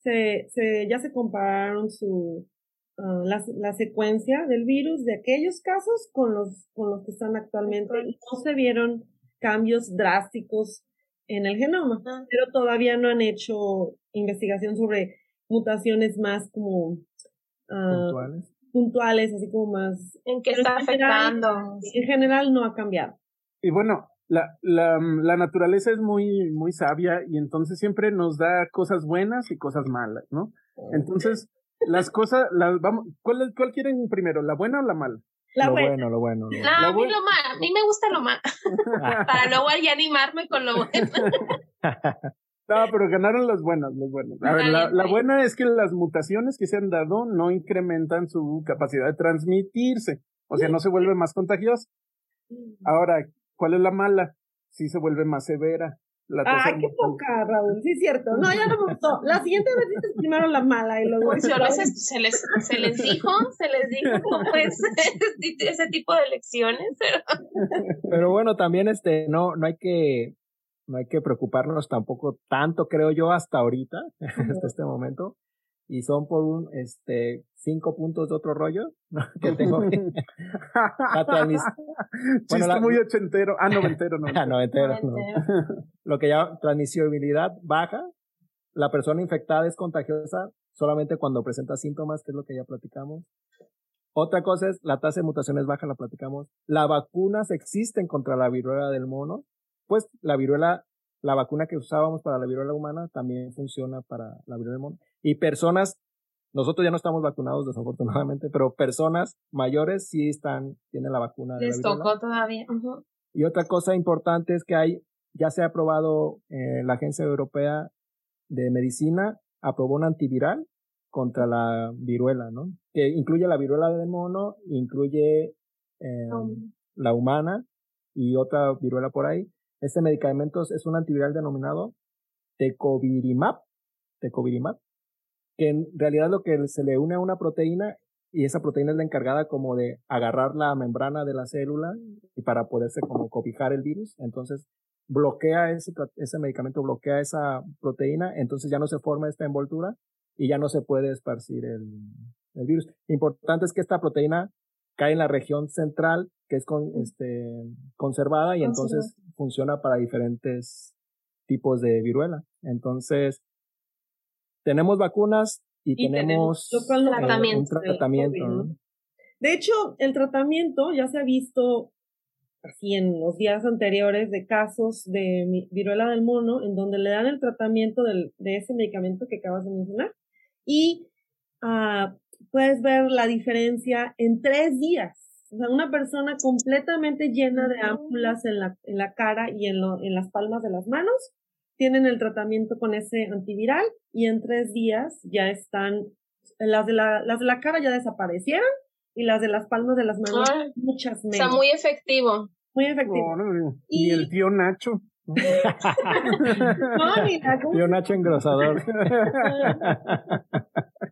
se, se ya se compararon su ah, la, la secuencia del virus de aquellos casos con los con los que están actualmente y no se vieron cambios drásticos en el genoma, pero todavía no han hecho investigación sobre mutaciones más como ah, Puntuales. puntuales, así como más En qué está en general- afectando. en general no ha cambiado. Y bueno, la, la, la naturaleza es muy, muy sabia y entonces siempre nos da cosas buenas y cosas malas, ¿no? Entonces, las cosas, las vamos, ¿cuál, ¿cuál quieren primero, la buena o la mala? La lo buena. bueno, lo bueno. lo bueno. No, La a mí lo mal, a mí me gusta lo mal, para luego ya animarme con lo bueno. No, pero ganaron las buenas, las buenas. A ver, la, la buena es que las mutaciones que se han dado no incrementan su capacidad de transmitirse, o sea, no se vuelve más contagiosa. Ahora, ¿cuál es la mala? Sí se vuelve más severa. La de qué poca, Raúl. Sí, es cierto. No, ya no me gustó. La siguiente vez dices primero la mala y luego. Funcionó, se, se les, se les dijo, se les dijo cómo es ese tipo de lecciones, pero Pero bueno, también este, no, no hay que, no hay que preocuparnos tampoco tanto, creo yo, hasta ahorita, hasta este momento. Y son por un, este, cinco puntos de otro rollo ¿no? que tengo. Chiste Bueno, la- muy ochentero. Ah, noventero, no. Ah, no, entero, no. Noventero. Lo que llama transmisibilidad baja. La persona infectada es contagiosa solamente cuando presenta síntomas, que es lo que ya platicamos. Otra cosa es la tasa de mutaciones baja, la platicamos. Las vacunas existen contra la viruela del mono. Pues la viruela, la vacuna que usábamos para la viruela humana también funciona para la viruela del mono. Y personas, nosotros ya no estamos vacunados desafortunadamente, pero personas mayores sí están, tienen la vacuna de la les tocó todavía. Y otra cosa importante es que hay, ya se ha aprobado, eh, la Agencia Europea de Medicina aprobó un antiviral contra la viruela, ¿no? Que incluye la viruela del mono, incluye eh, Um, la humana y otra viruela por ahí. Este medicamento es un antiviral denominado Tecovirimat, Tecovirimat, que en realidad lo que se le une a una proteína y esa proteína es la encargada como de agarrar la membrana de la célula y para poderse como cobijar el virus. Entonces bloquea ese, ese medicamento, bloquea esa proteína, entonces ya no se forma esta envoltura y ya no se puede esparcir el, el virus. Importante es que esta proteína cae en la región central, que es con, este, conservada y entonces funciona para diferentes tipos de viruela. Entonces, tenemos vacunas y, Y tenemos, eh, un Tratamiento. COVID, ¿no? De hecho, el tratamiento ya se ha visto así en los días anteriores de casos de viruela del mono, en donde le dan el tratamiento del, de ese medicamento que acabas de mencionar y ah, puedes ver la diferencia en tres días. O sea, una persona completamente llena de ámpulas en la, en la cara y en, lo- en las palmas de las manos, tienen el tratamiento con ese antiviral y en tres días ya están, las de la, las de la cara ya desaparecieron y las de las palmas de las manos Ay, muchas o menos. sea, muy efectivo. Muy efectivo. Y- el tío Nacho. No, mira, ¿cómo Tío Nacho engrosador.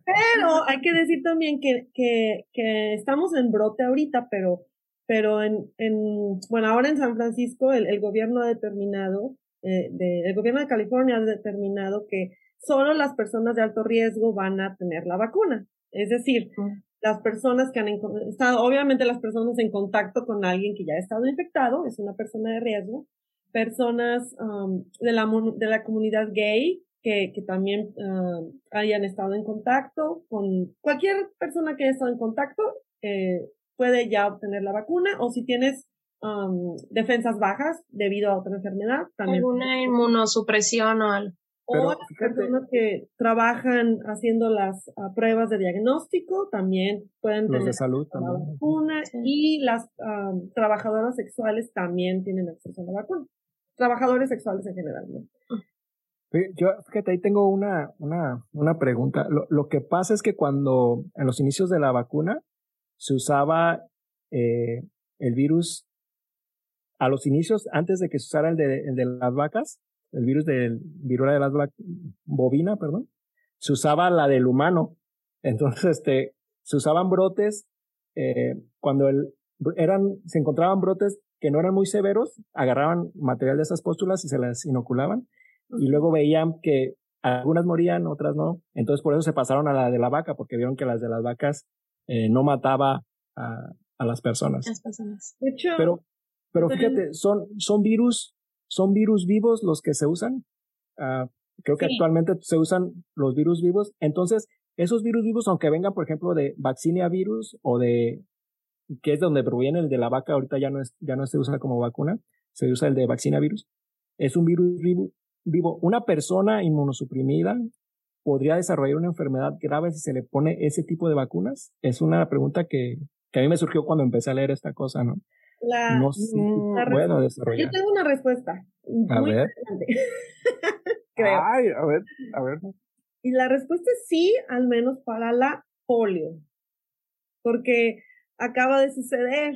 Pero hay que decir también que, que, que estamos en brote ahorita, pero, pero en, en, bueno, ahora en San Francisco el, el gobierno ha determinado, eh, de, el gobierno de California ha determinado que solo las personas de alto riesgo van a tener la vacuna. Es decir, Mm. las personas que han estado, obviamente las personas en contacto con alguien que ya ha estado infectado, es una persona de riesgo, personas um, de, la, de la comunidad gay que, que también um, hayan estado en contacto con cualquier persona que haya estado en contacto eh, puede ya obtener la vacuna o si tienes um, defensas bajas debido a otra enfermedad también Alguna inmunosupresión o algo. o las personas que trabajan haciendo las ah, pruebas de diagnóstico también pueden Los tener de salud la también. vacuna y las ah, trabajadoras sexuales también tienen acceso a la vacuna. Trabajadores sexuales en general, Yo, fíjate, ahí tengo una, una, una pregunta. Lo, lo que pasa es que cuando, en los inicios de la vacuna, se usaba eh, el virus, a los inicios, antes de que se usara el de, el de las vacas, el virus del viruela de las vacas, bovina, perdón, se usaba la del humano. Entonces, este, se usaban brotes, eh, cuando el, eran, se encontraban brotes que no eran muy severos, agarraban material de esas póstulas y se las inoculaban y luego veían que algunas morían, otras no. Entonces por eso se pasaron a la de la vaca, porque vieron que las de las vacas eh, no mataba a, a las personas. Las personas. De hecho, Pero, pero fíjate, son, son virus, son virus vivos los que se usan. Ah, creo que Sí. actualmente se usan los virus vivos. Entonces, esos virus vivos, aunque vengan, por ejemplo, de vaccinia virus o de, que es de donde proviene el de la vaca, ahorita ya no es, ya no se usa como vacuna, se usa el de vaccina virus. Es un virus vivo, vivo. Una persona inmunosuprimida podría desarrollar una enfermedad grave si se le pone ese tipo de vacunas. Es una pregunta que, que a mí me surgió cuando empecé a leer esta cosa, ¿no? La, No sé la puedo Yo desarrollar. tengo una respuesta. A muy ver. interesante. Creo. Ay, a ver, a ver. Y la respuesta es sí, al menos para la polio. Porque acaba de suceder.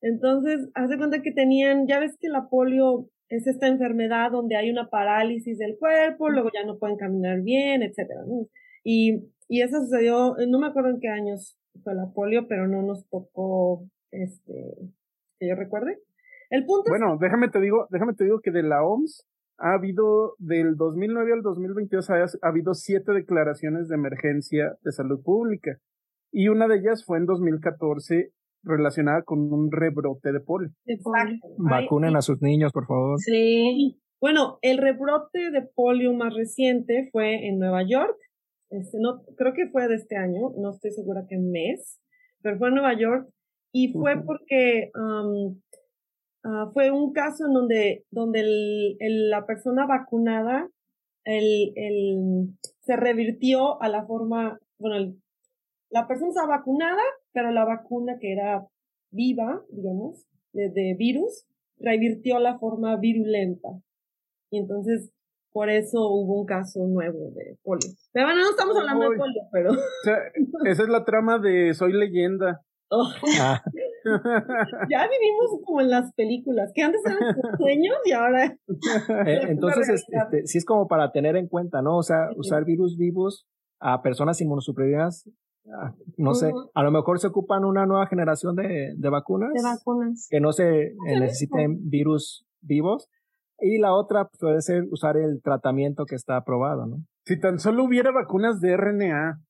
Entonces, haz de cuenta que tenían, ya ves que la polio es esta enfermedad donde hay una parálisis del cuerpo, luego ya no pueden caminar bien, etcétera, ¿no? Y, y eso sucedió, no me acuerdo en qué años fue la polio, pero no nos tocó, este, que yo recuerde. El punto es Bueno, déjame te digo, déjame te digo que de la OMS ha habido del 2009 al 2022 ha, ha habido siete declaraciones de emergencia de salud pública y una de ellas fue en 2014 relacionada con un rebrote de polio. Exacto. Vacunen a sus niños, por favor. Sí. Bueno, el rebrote de polio más reciente fue en Nueva York. Este, no, creo que fue de este año, no estoy segura qué mes, pero fue en Nueva York y fue porque am, ah, fue un caso en donde, donde el, el- la persona vacunada el, el, se revirtió a la forma, bueno, la persona estaba vacunada, pero la vacuna que era viva, digamos, de, de virus, revirtió a la forma virulenta. Y entonces, por eso hubo un caso nuevo de polio. Pero bueno, no estamos hablando de polio, pero... O sea, esa es la trama de Soy leyenda. Oh, Ah, ya vivimos como en las películas, que antes eran sueños y ahora... eh, entonces, es- este, sí es como para tener en cuenta, ¿no? O sea, usar virus vivos a personas inmunosuprimidas, ah, no sé, a lo mejor se ocupan una nueva generación de, de vacunas De vacunas. que no se eh, necesiten virus vivos. Y la otra puede ser usar el tratamiento que está aprobado, ¿no? Si tan solo hubiera vacunas de RNA,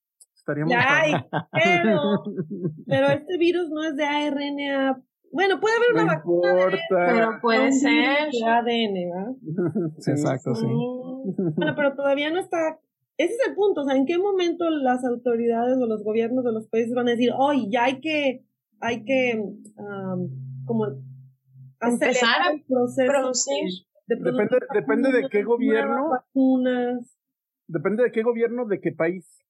estaríamos Ay, pero, pero este virus no es de ARNA. Bueno, puede haber una No vacuna de importa. Pero puede ser. de ADN, ¿verdad? Sí. Exacto, sí. Bueno, pero todavía no está. Ese es el punto. O sea, ¿en qué momento las autoridades o los gobiernos de los países van a decir, oye, ya hay que, hay que, como, Empezar acelerar a producir. de, Depende- depende de qué gobierno. Vacunas. Depende de qué gobierno, de qué país.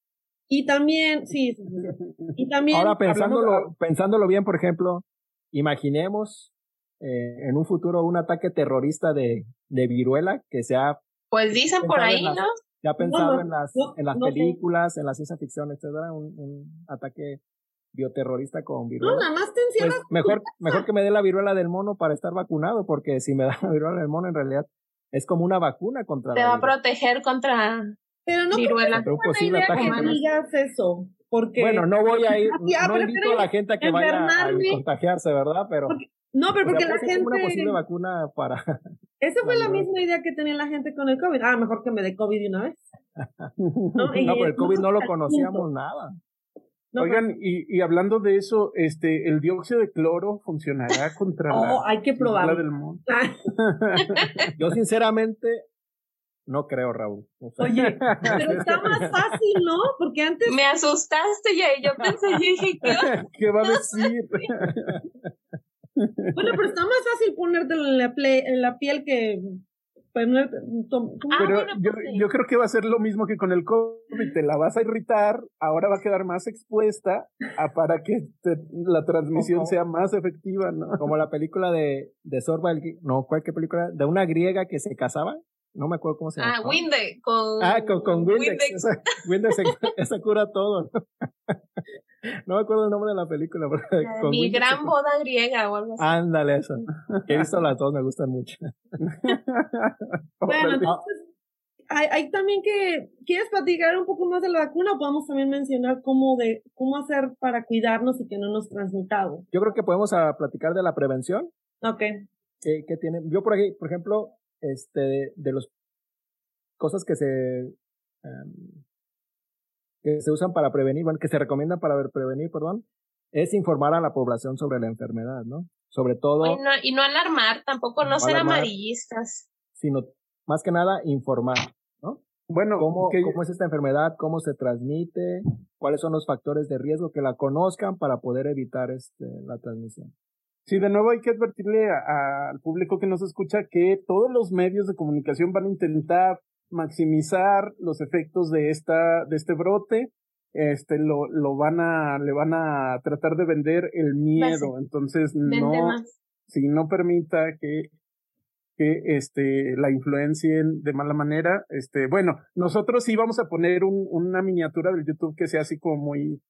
Y también, sí, sí, sí, sí. y también, Ahora pensándolo, hablamos- pensándolo bien, por ejemplo, imaginemos eh, en un futuro un ataque terrorista de, de viruela que se ha, Pues dicen por ahí, las- ¿no? se ha pensado no, en las, no, en las no sé. películas, en la ciencia ficción, etcétera, un, un ataque bioterrorista con no, viruela. nada más te Pues encierras. mejor, mejor que me dé la viruela del mono para estar vacunado, porque si me da la viruela del mono, en realidad es como una vacuna contra Te la va a proteger contra pero no creo viruela. Contra un buena posible idea que digas eso, porque Bueno, no voy a ir, Ya, no invito a la gente a que vaya a contagiarse, ¿verdad? Pero, Porque- no, pero o sea, porque la una gente, posible vacuna para, esa fue la misma idea que tenía la gente con el COVID. Ah, mejor que me dé COVID de una vez. No, y- No, pero el COVID no lo conocíamos nada. No, Oigan, y, y hablando de eso, este, el dióxido de cloro funcionará contra oh, la hay que probarlo. del mono. Ah, Yo sinceramente no creo, Raúl. O sea, Oye, pero está más fácil, ¿no? Porque antes, Me asustaste ya y yo pensé, yo dije, ¿qué? ¿Qué va a decir? bueno, pero está más fácil ponértelo en la, ple- en la piel que Pero ah, yo, pues yo creo que va a ser lo mismo que con el COVID, te la vas a irritar, ahora va a quedar más expuesta a para que la transmisión sea más efectiva, ¿no? Como la película de, de Sorba, no, ¿cuál película? De una griega que se casaba no me acuerdo cómo se llama. Ah, Windex. Con, ah, con, con Windex. Windex, esa, cura todo. ¿no? me acuerdo el nombre de la película. mi gran boda griega o algo así. Ándale, eso. He visto las dos, me gustan mucho. bueno, entonces, hay, hay, también que, ¿quieres platicar un poco más de la vacuna o podemos también mencionar cómo, de, cómo hacer para cuidarnos y que no nos transmitamos? Yo creo que podemos a, ah, platicar de la prevención. Ok. Que, que tienen, yo por, aquí, por ejemplo, este, de, de los cosas que se, em, que se usan para prevenir, bueno, que se recomiendan para prevenir, perdón, es informar a la población sobre la enfermedad, ¿no? Sobre todo. Y no, y no alarmar, tampoco no, ser amarillistas. Sino, más que nada, informar, ¿no? Bueno, ¿Cómo, ¿cómo es esta enfermedad? ¿Cómo se transmite? ¿Cuáles son los factores de riesgo? Que la conozcan para poder evitar este, la transmisión. Sí, de nuevo hay que advertirle al público que nos escucha que todos los medios de comunicación van a intentar maximizar los efectos de esta, de este brote. Este, lo, lo van a, le van a tratar de vender el miedo. Entonces, no, si no permita que, que, este, la influencien de mala manera. Este, bueno, nosotros sí vamos a poner un, una miniatura del YouTube que sea así como muy,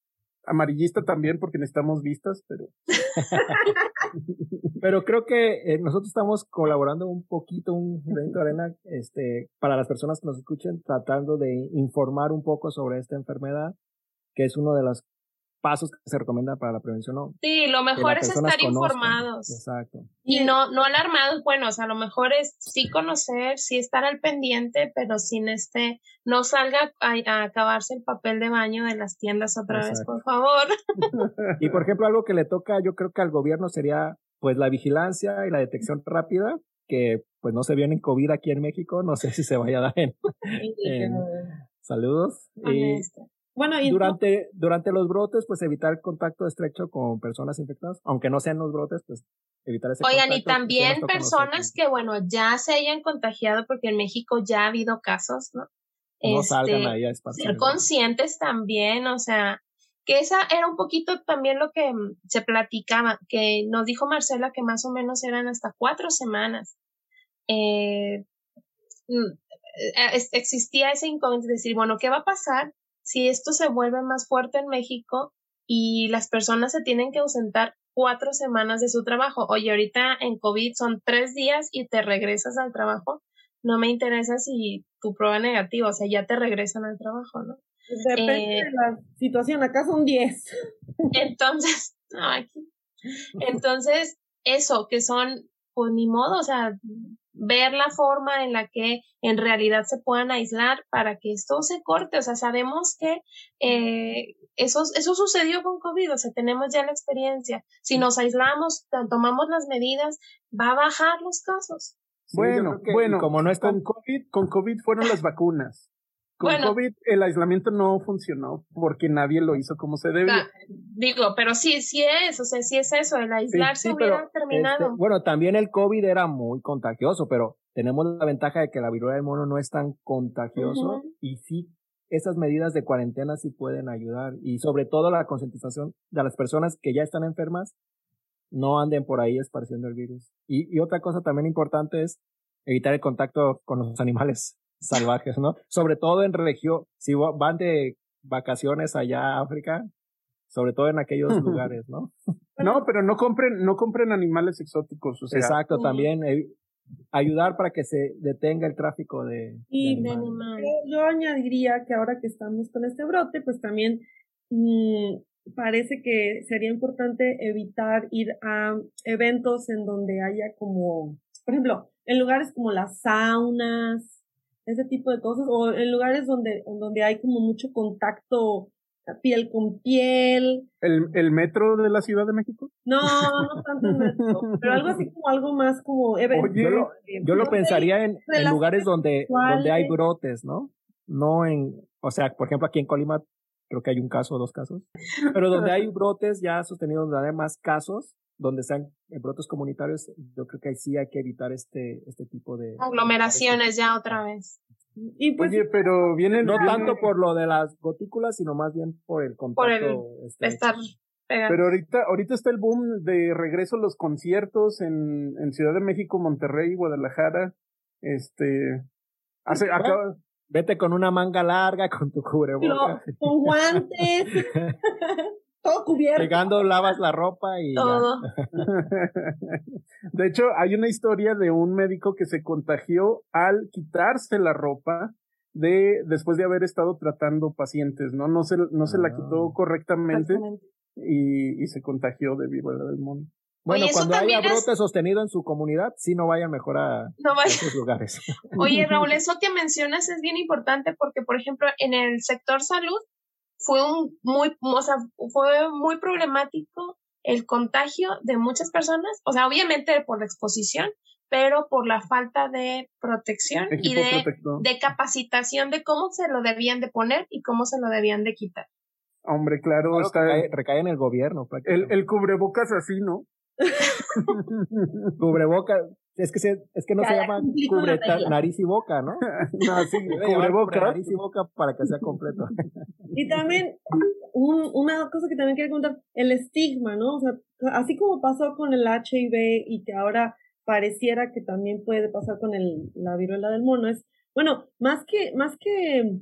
amarillista también porque necesitamos vistas, pero... pero creo que eh, nosotros estamos colaborando un poquito, un granito de arena, este, para las personas que nos escuchen, tratando de informar un poco sobre esta enfermedad, que es uno de los pasos que se recomienda para la prevención. ¿no? Sí, lo mejor es estar informados. Exacto. Y no, no alarmados, bueno, o sea, lo mejor es sí conocer, sí estar al pendiente, pero sin este, no salga a, acabarse el papel de baño de las tiendas otra vez, por favor. y por ejemplo, algo que le toca, yo creo que al gobierno sería pues la vigilancia y la detección rápida, que pues no se vio en COVID aquí en México, no sé si se vaya a dar en, saludos. Y, bueno, y durante, durante los brotes, pues evitar contacto estrecho con personas infectadas, aunque no sean los brotes, pues evitar ese Oigan, y también personas que, bueno, ya se hayan contagiado, porque en México ya ha habido casos, ¿no? No salgan este, ahí a Ser conscientes también, o sea, que esa era un poquito también lo que mm, se platicaba, que nos dijo Marcela que más o menos eran hasta cuatro semanas. Eh, mm, eh, existía ese incógnito de decir, bueno, ¿qué va a pasar si esto se vuelve más fuerte en México y las personas se tienen que ausentar cuatro semanas de su trabajo. Oye, ahorita en COVID son tres días y te regresas al trabajo. No me interesa si tu prueba negativa, o sea, ya te regresan al trabajo, ¿no? Depende eh, de la situación, acá son diez. Entonces, no, aquí. Entonces, eso, que son, pues ni modo, o sea, ver la forma en la que en realidad se puedan aislar para que esto se corte. O sea, sabemos que eh, eso, eso sucedió con COVID, o sea, tenemos ya la experiencia. Si nos aislamos, tomamos las medidas, va a bajar los casos. bueno, bueno, como no es con COVID, con COVID fueron las vacunas. Con COVID el aislamiento no funcionó porque nadie lo hizo como se debía. digo, pero sí, sí es, o sea, sí es eso, el aislarse hubiera terminado. Este, bueno, también el COVID era muy contagioso, pero tenemos la ventaja de que la viruela del mono no es tan contagioso y sí, esas medidas de cuarentena sí pueden ayudar y sobre todo la concientización de las personas que ya están enfermas no anden por ahí esparciendo el virus. Y, y otra cosa también importante es evitar el contacto con los animales salvajes, ¿no? Sobre todo en región, si van de vacaciones allá a África, sobre todo en aquellos lugares, ¿no? No, pero no compren, no compren animales exóticos, o sea. Exacto, también eh, ayudar para que se detenga el tráfico de, animales. Yo, añadiría que ahora que estamos con este brote, pues también mm, parece que sería importante evitar ir a eventos en donde haya como, por ejemplo, en lugares como las saunas, ese tipo de cosas, o en lugares donde, donde hay como mucho contacto piel con piel. ¿El, ¿El metro de la Ciudad de México? No, no tanto el metro, pero algo así como algo más como... Oye, yo lo, yo lo pensaría en, en lugares donde, donde hay brotes, ¿no? No en, o sea, por ejemplo, aquí en Colima creo que hay un caso o dos casos, pero donde hay brotes ya sostenidos, donde hay más casos, donde están brotes comunitarios, yo creo que ahí sí hay que evitar este, este tipo de... Aglomeraciones ya otra vez. Y pues, Oye, pero vienen... No tanto por lo de las gotículas, sino más bien por el contacto. Por el este, estar Pero ahorita, ahorita está el boom de regreso a los conciertos en, en Ciudad de México, Monterrey, Guadalajara. Este, hace, acaba, Vete con una manga larga, con tu cubrebocas. con guantes. todo cubierto. Llegando, lavas la ropa y. Todo. de hecho, hay una historia de un médico que se contagió al quitarse la ropa de después de haber estado tratando pacientes, ¿no? No se, no se la quitó ah. correctamente y, y se contagió de viruela del mono. Bueno, cuando haya brote sostenido en su comunidad, sí no vaya mejor a, esos lugares. Oye, Raúl, eso que mencionas es bien importante porque, por ejemplo, en el sector salud fue un muy, o sea, fue muy problemático el contagio de muchas personas, o sea, obviamente por la exposición, pero por la falta de protección y de, de, capacitación de cómo se lo debían de poner y cómo se lo debían de quitar. Hombre, claro, está recae, en el gobierno. El, el cubrebocas así, ¿no? Cubreboca, es que se, es que no se llama cubre nariz y boca, ¿no? no, sí, cubreboca. Nariz y boca para que sea completo. y también, un, una cosa que también quiero contar, el estigma, ¿no? O sea, así como pasó con el HIV y que ahora pareciera que también puede pasar con el, la viruela del mono, es, bueno, más que, más que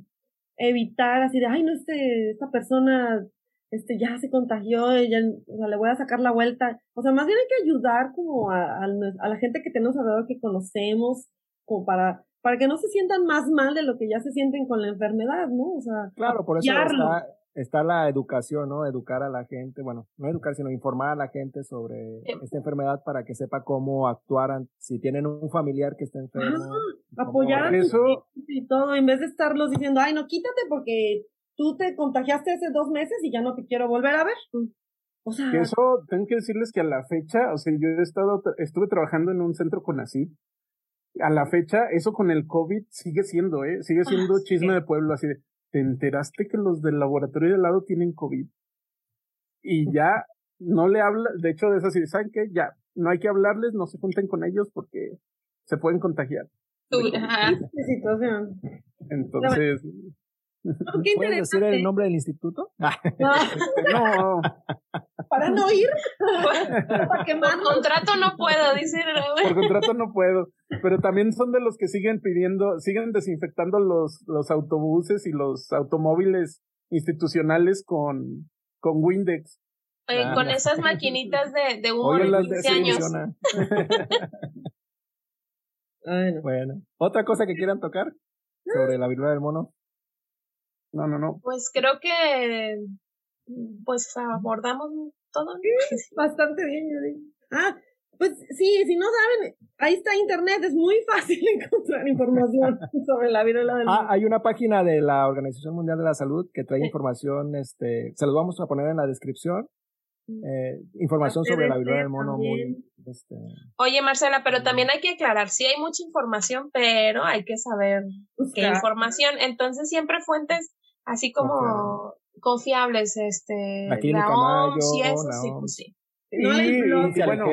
evitar así de, ay, no, este, esta persona este, ya se contagió, ya, o sea, le voy a sacar la vuelta. O sea, más bien hay que ayudar como a, a, la gente que tenemos alrededor, que conocemos, como para, para que no se sientan más mal de lo que ya se sienten con la enfermedad, ¿no? O sea, claro, por eso está, está la educación, ¿no? Educar a la gente, bueno, no educar, sino informar a la gente sobre esta enfermedad para que sepa cómo actuar si tienen un familiar que está enfermo. Ah, apoyar y todo, en vez de estarlos diciendo, ay, no, quítate porque tú te contagiaste hace dos meses y ya no te quiero volver a ver. O sea. Que eso, tengo que decirles que a la fecha, o sea, yo he estado, estuve trabajando en un centro con así. A la fecha, eso con el COVID sigue siendo, ¿eh? Sigue ah, siendo chisme de pueblo, así de, ¿te enteraste que los del laboratorio de lado tienen COVID? Y ya no le habla, de hecho, de eso así, ¿saben qué? Ya, no hay que hablarles, no se junten con ellos porque se pueden contagiar. situación. Entonces, ¿Puedes decir el nombre del instituto? no. Para no ir. Por contrato no puedo, dice Por contrato no puedo. Pero también son de los que siguen pidiendo, siguen desinfectando los, los autobuses y los automóviles institucionales con, con Windex. Ah, con esas maquinitas de, de humo de 15 años. Bueno, ¿otra cosa que quieran tocar sobre la viruela del mono? No, no, no. Pues creo que pues abordamos todo. bastante bien, yo digo. Ah, pues sí, si no saben, ahí está internet, es muy fácil encontrar información sobre la viruela del Ah, hay una página de la Organización Mundial de la Salud que trae información, este, se los vamos a poner en la descripción. Mm. Eh, información sobre la viruela del mono muy este... Oye Marcela, pero también hay que aclarar, sí hay mucha información, pero hay que saber qué información. Entonces siempre fuentes así como confiables, este, la, clínica y eso, sí, pues sí. Y, bueno,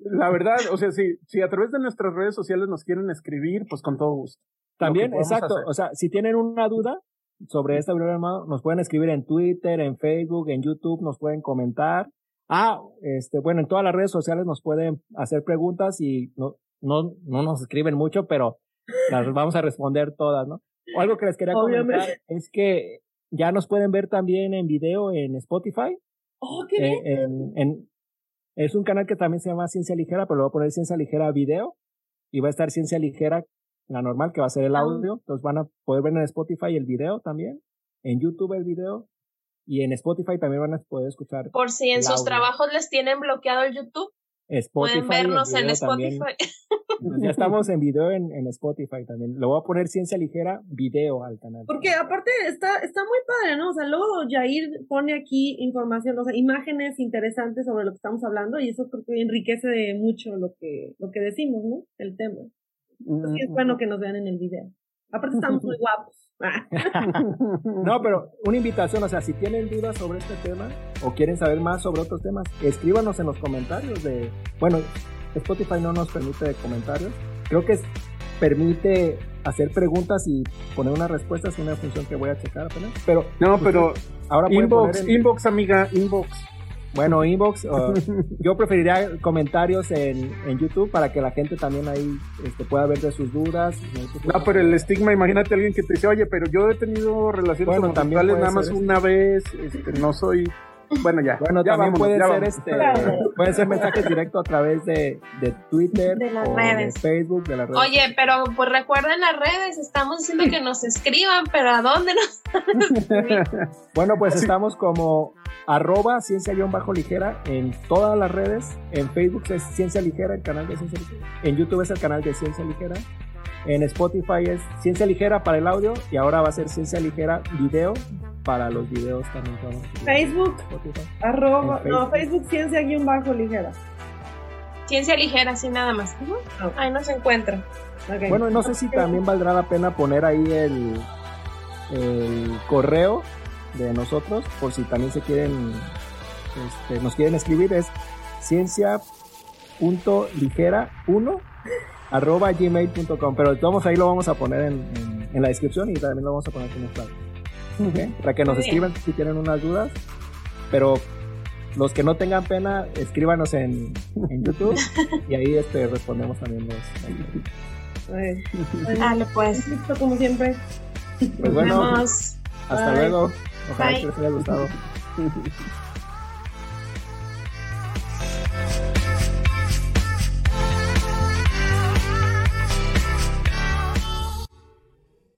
la verdad, o sea, si, si a través de nuestras redes sociales nos quieren escribir, pues con todo gusto. También, exacto, o sea, si tienen una duda sobre esta viruela armado, nos pueden escribir en Twitter, en Facebook, en YouTube, nos pueden comentar. Ah, este, bueno, en todas las redes sociales nos pueden hacer preguntas y no, no, no nos escriben mucho, pero las vamos a responder todas, ¿no? O algo que les quería comentar es que ya nos pueden ver también en video en Spotify. Oh, qué eh, en, en, es un canal que también se llama Ciencia Ligera, pero lo voy a poner Ciencia Ligera Video y va a estar Ciencia Ligera, la normal, que va a ser el ah. audio. Entonces van a poder ver en Spotify el video también, en YouTube el video y en Spotify también van a poder escuchar. Por si en sus trabajos les tienen bloqueado el YouTube. Pueden vernos en Spotify. ya estamos en video en, en, Spotify también. Le voy a poner ciencia ligera video al canal. Porque aparte está, está muy padre, ¿no? O sea, luego Jair pone aquí información, o sea, imágenes interesantes sobre lo que estamos hablando y eso creo que enriquece mucho lo que, lo que decimos, ¿no? El tema. Así es bueno que nos vean en el video. Aparte estamos muy guapos. no, pero una invitación, o sea, si tienen dudas sobre este tema o quieren saber más sobre otros temas, escríbanos en los comentarios de, bueno, Spotify no nos permite comentarios, creo que permite hacer preguntas y poner una respuesta es una función que voy a checar apenas, pero no, pero ahora inbox, inbox amiga, inbox. Bueno, inbox, uh, yo preferiría comentarios en, en, YouTube para que la gente también ahí este, pueda ver de sus dudas. No, pero el estigma, imagínate a alguien que te dice, oye, pero yo he tenido relaciones bueno, nada más una vez, este, no soy bueno, ya. Bueno, también puede ser este, puede ser mensajes directos a través de, de Twitter, de las redes. de Facebook, de las redes. Oye, pero pues recuerden las redes, estamos diciendo que nos escriban, pero ¿a dónde nos Bueno, pues estamos como arroba ciencia-ligera en todas las redes. En Facebook es Ciencia Ligera, el canal de Ciencia Ligera. En YouTube es el canal de Ciencia Ligera. En Spotify es Ciencia Ligera para el audio y ahora va a ser Ciencia Ligera video para los videos también. Facebook, arroba, no, Facebook Ciencia guion bajo ligera. Ciencia ligera, sí, nada más. Ahí no se encuentra. Bueno, no sé si también valdrá la pena poner ahí el, el correo de nosotros, por si también se quieren, este, nos quieren escribir, es ciencia.ligera1 arroba gmail.com, pero todos ahí lo vamos a poner en, en, la descripción y también lo vamos a poner en para que nos escriban si tienen unas dudas. Pero los que no tengan pena, escríbanos en, en YouTube y ahí este, respondemos también los. Dale, pues. Listo, como siempre. Pues bueno, hasta luego. Ojalá que les haya gustado.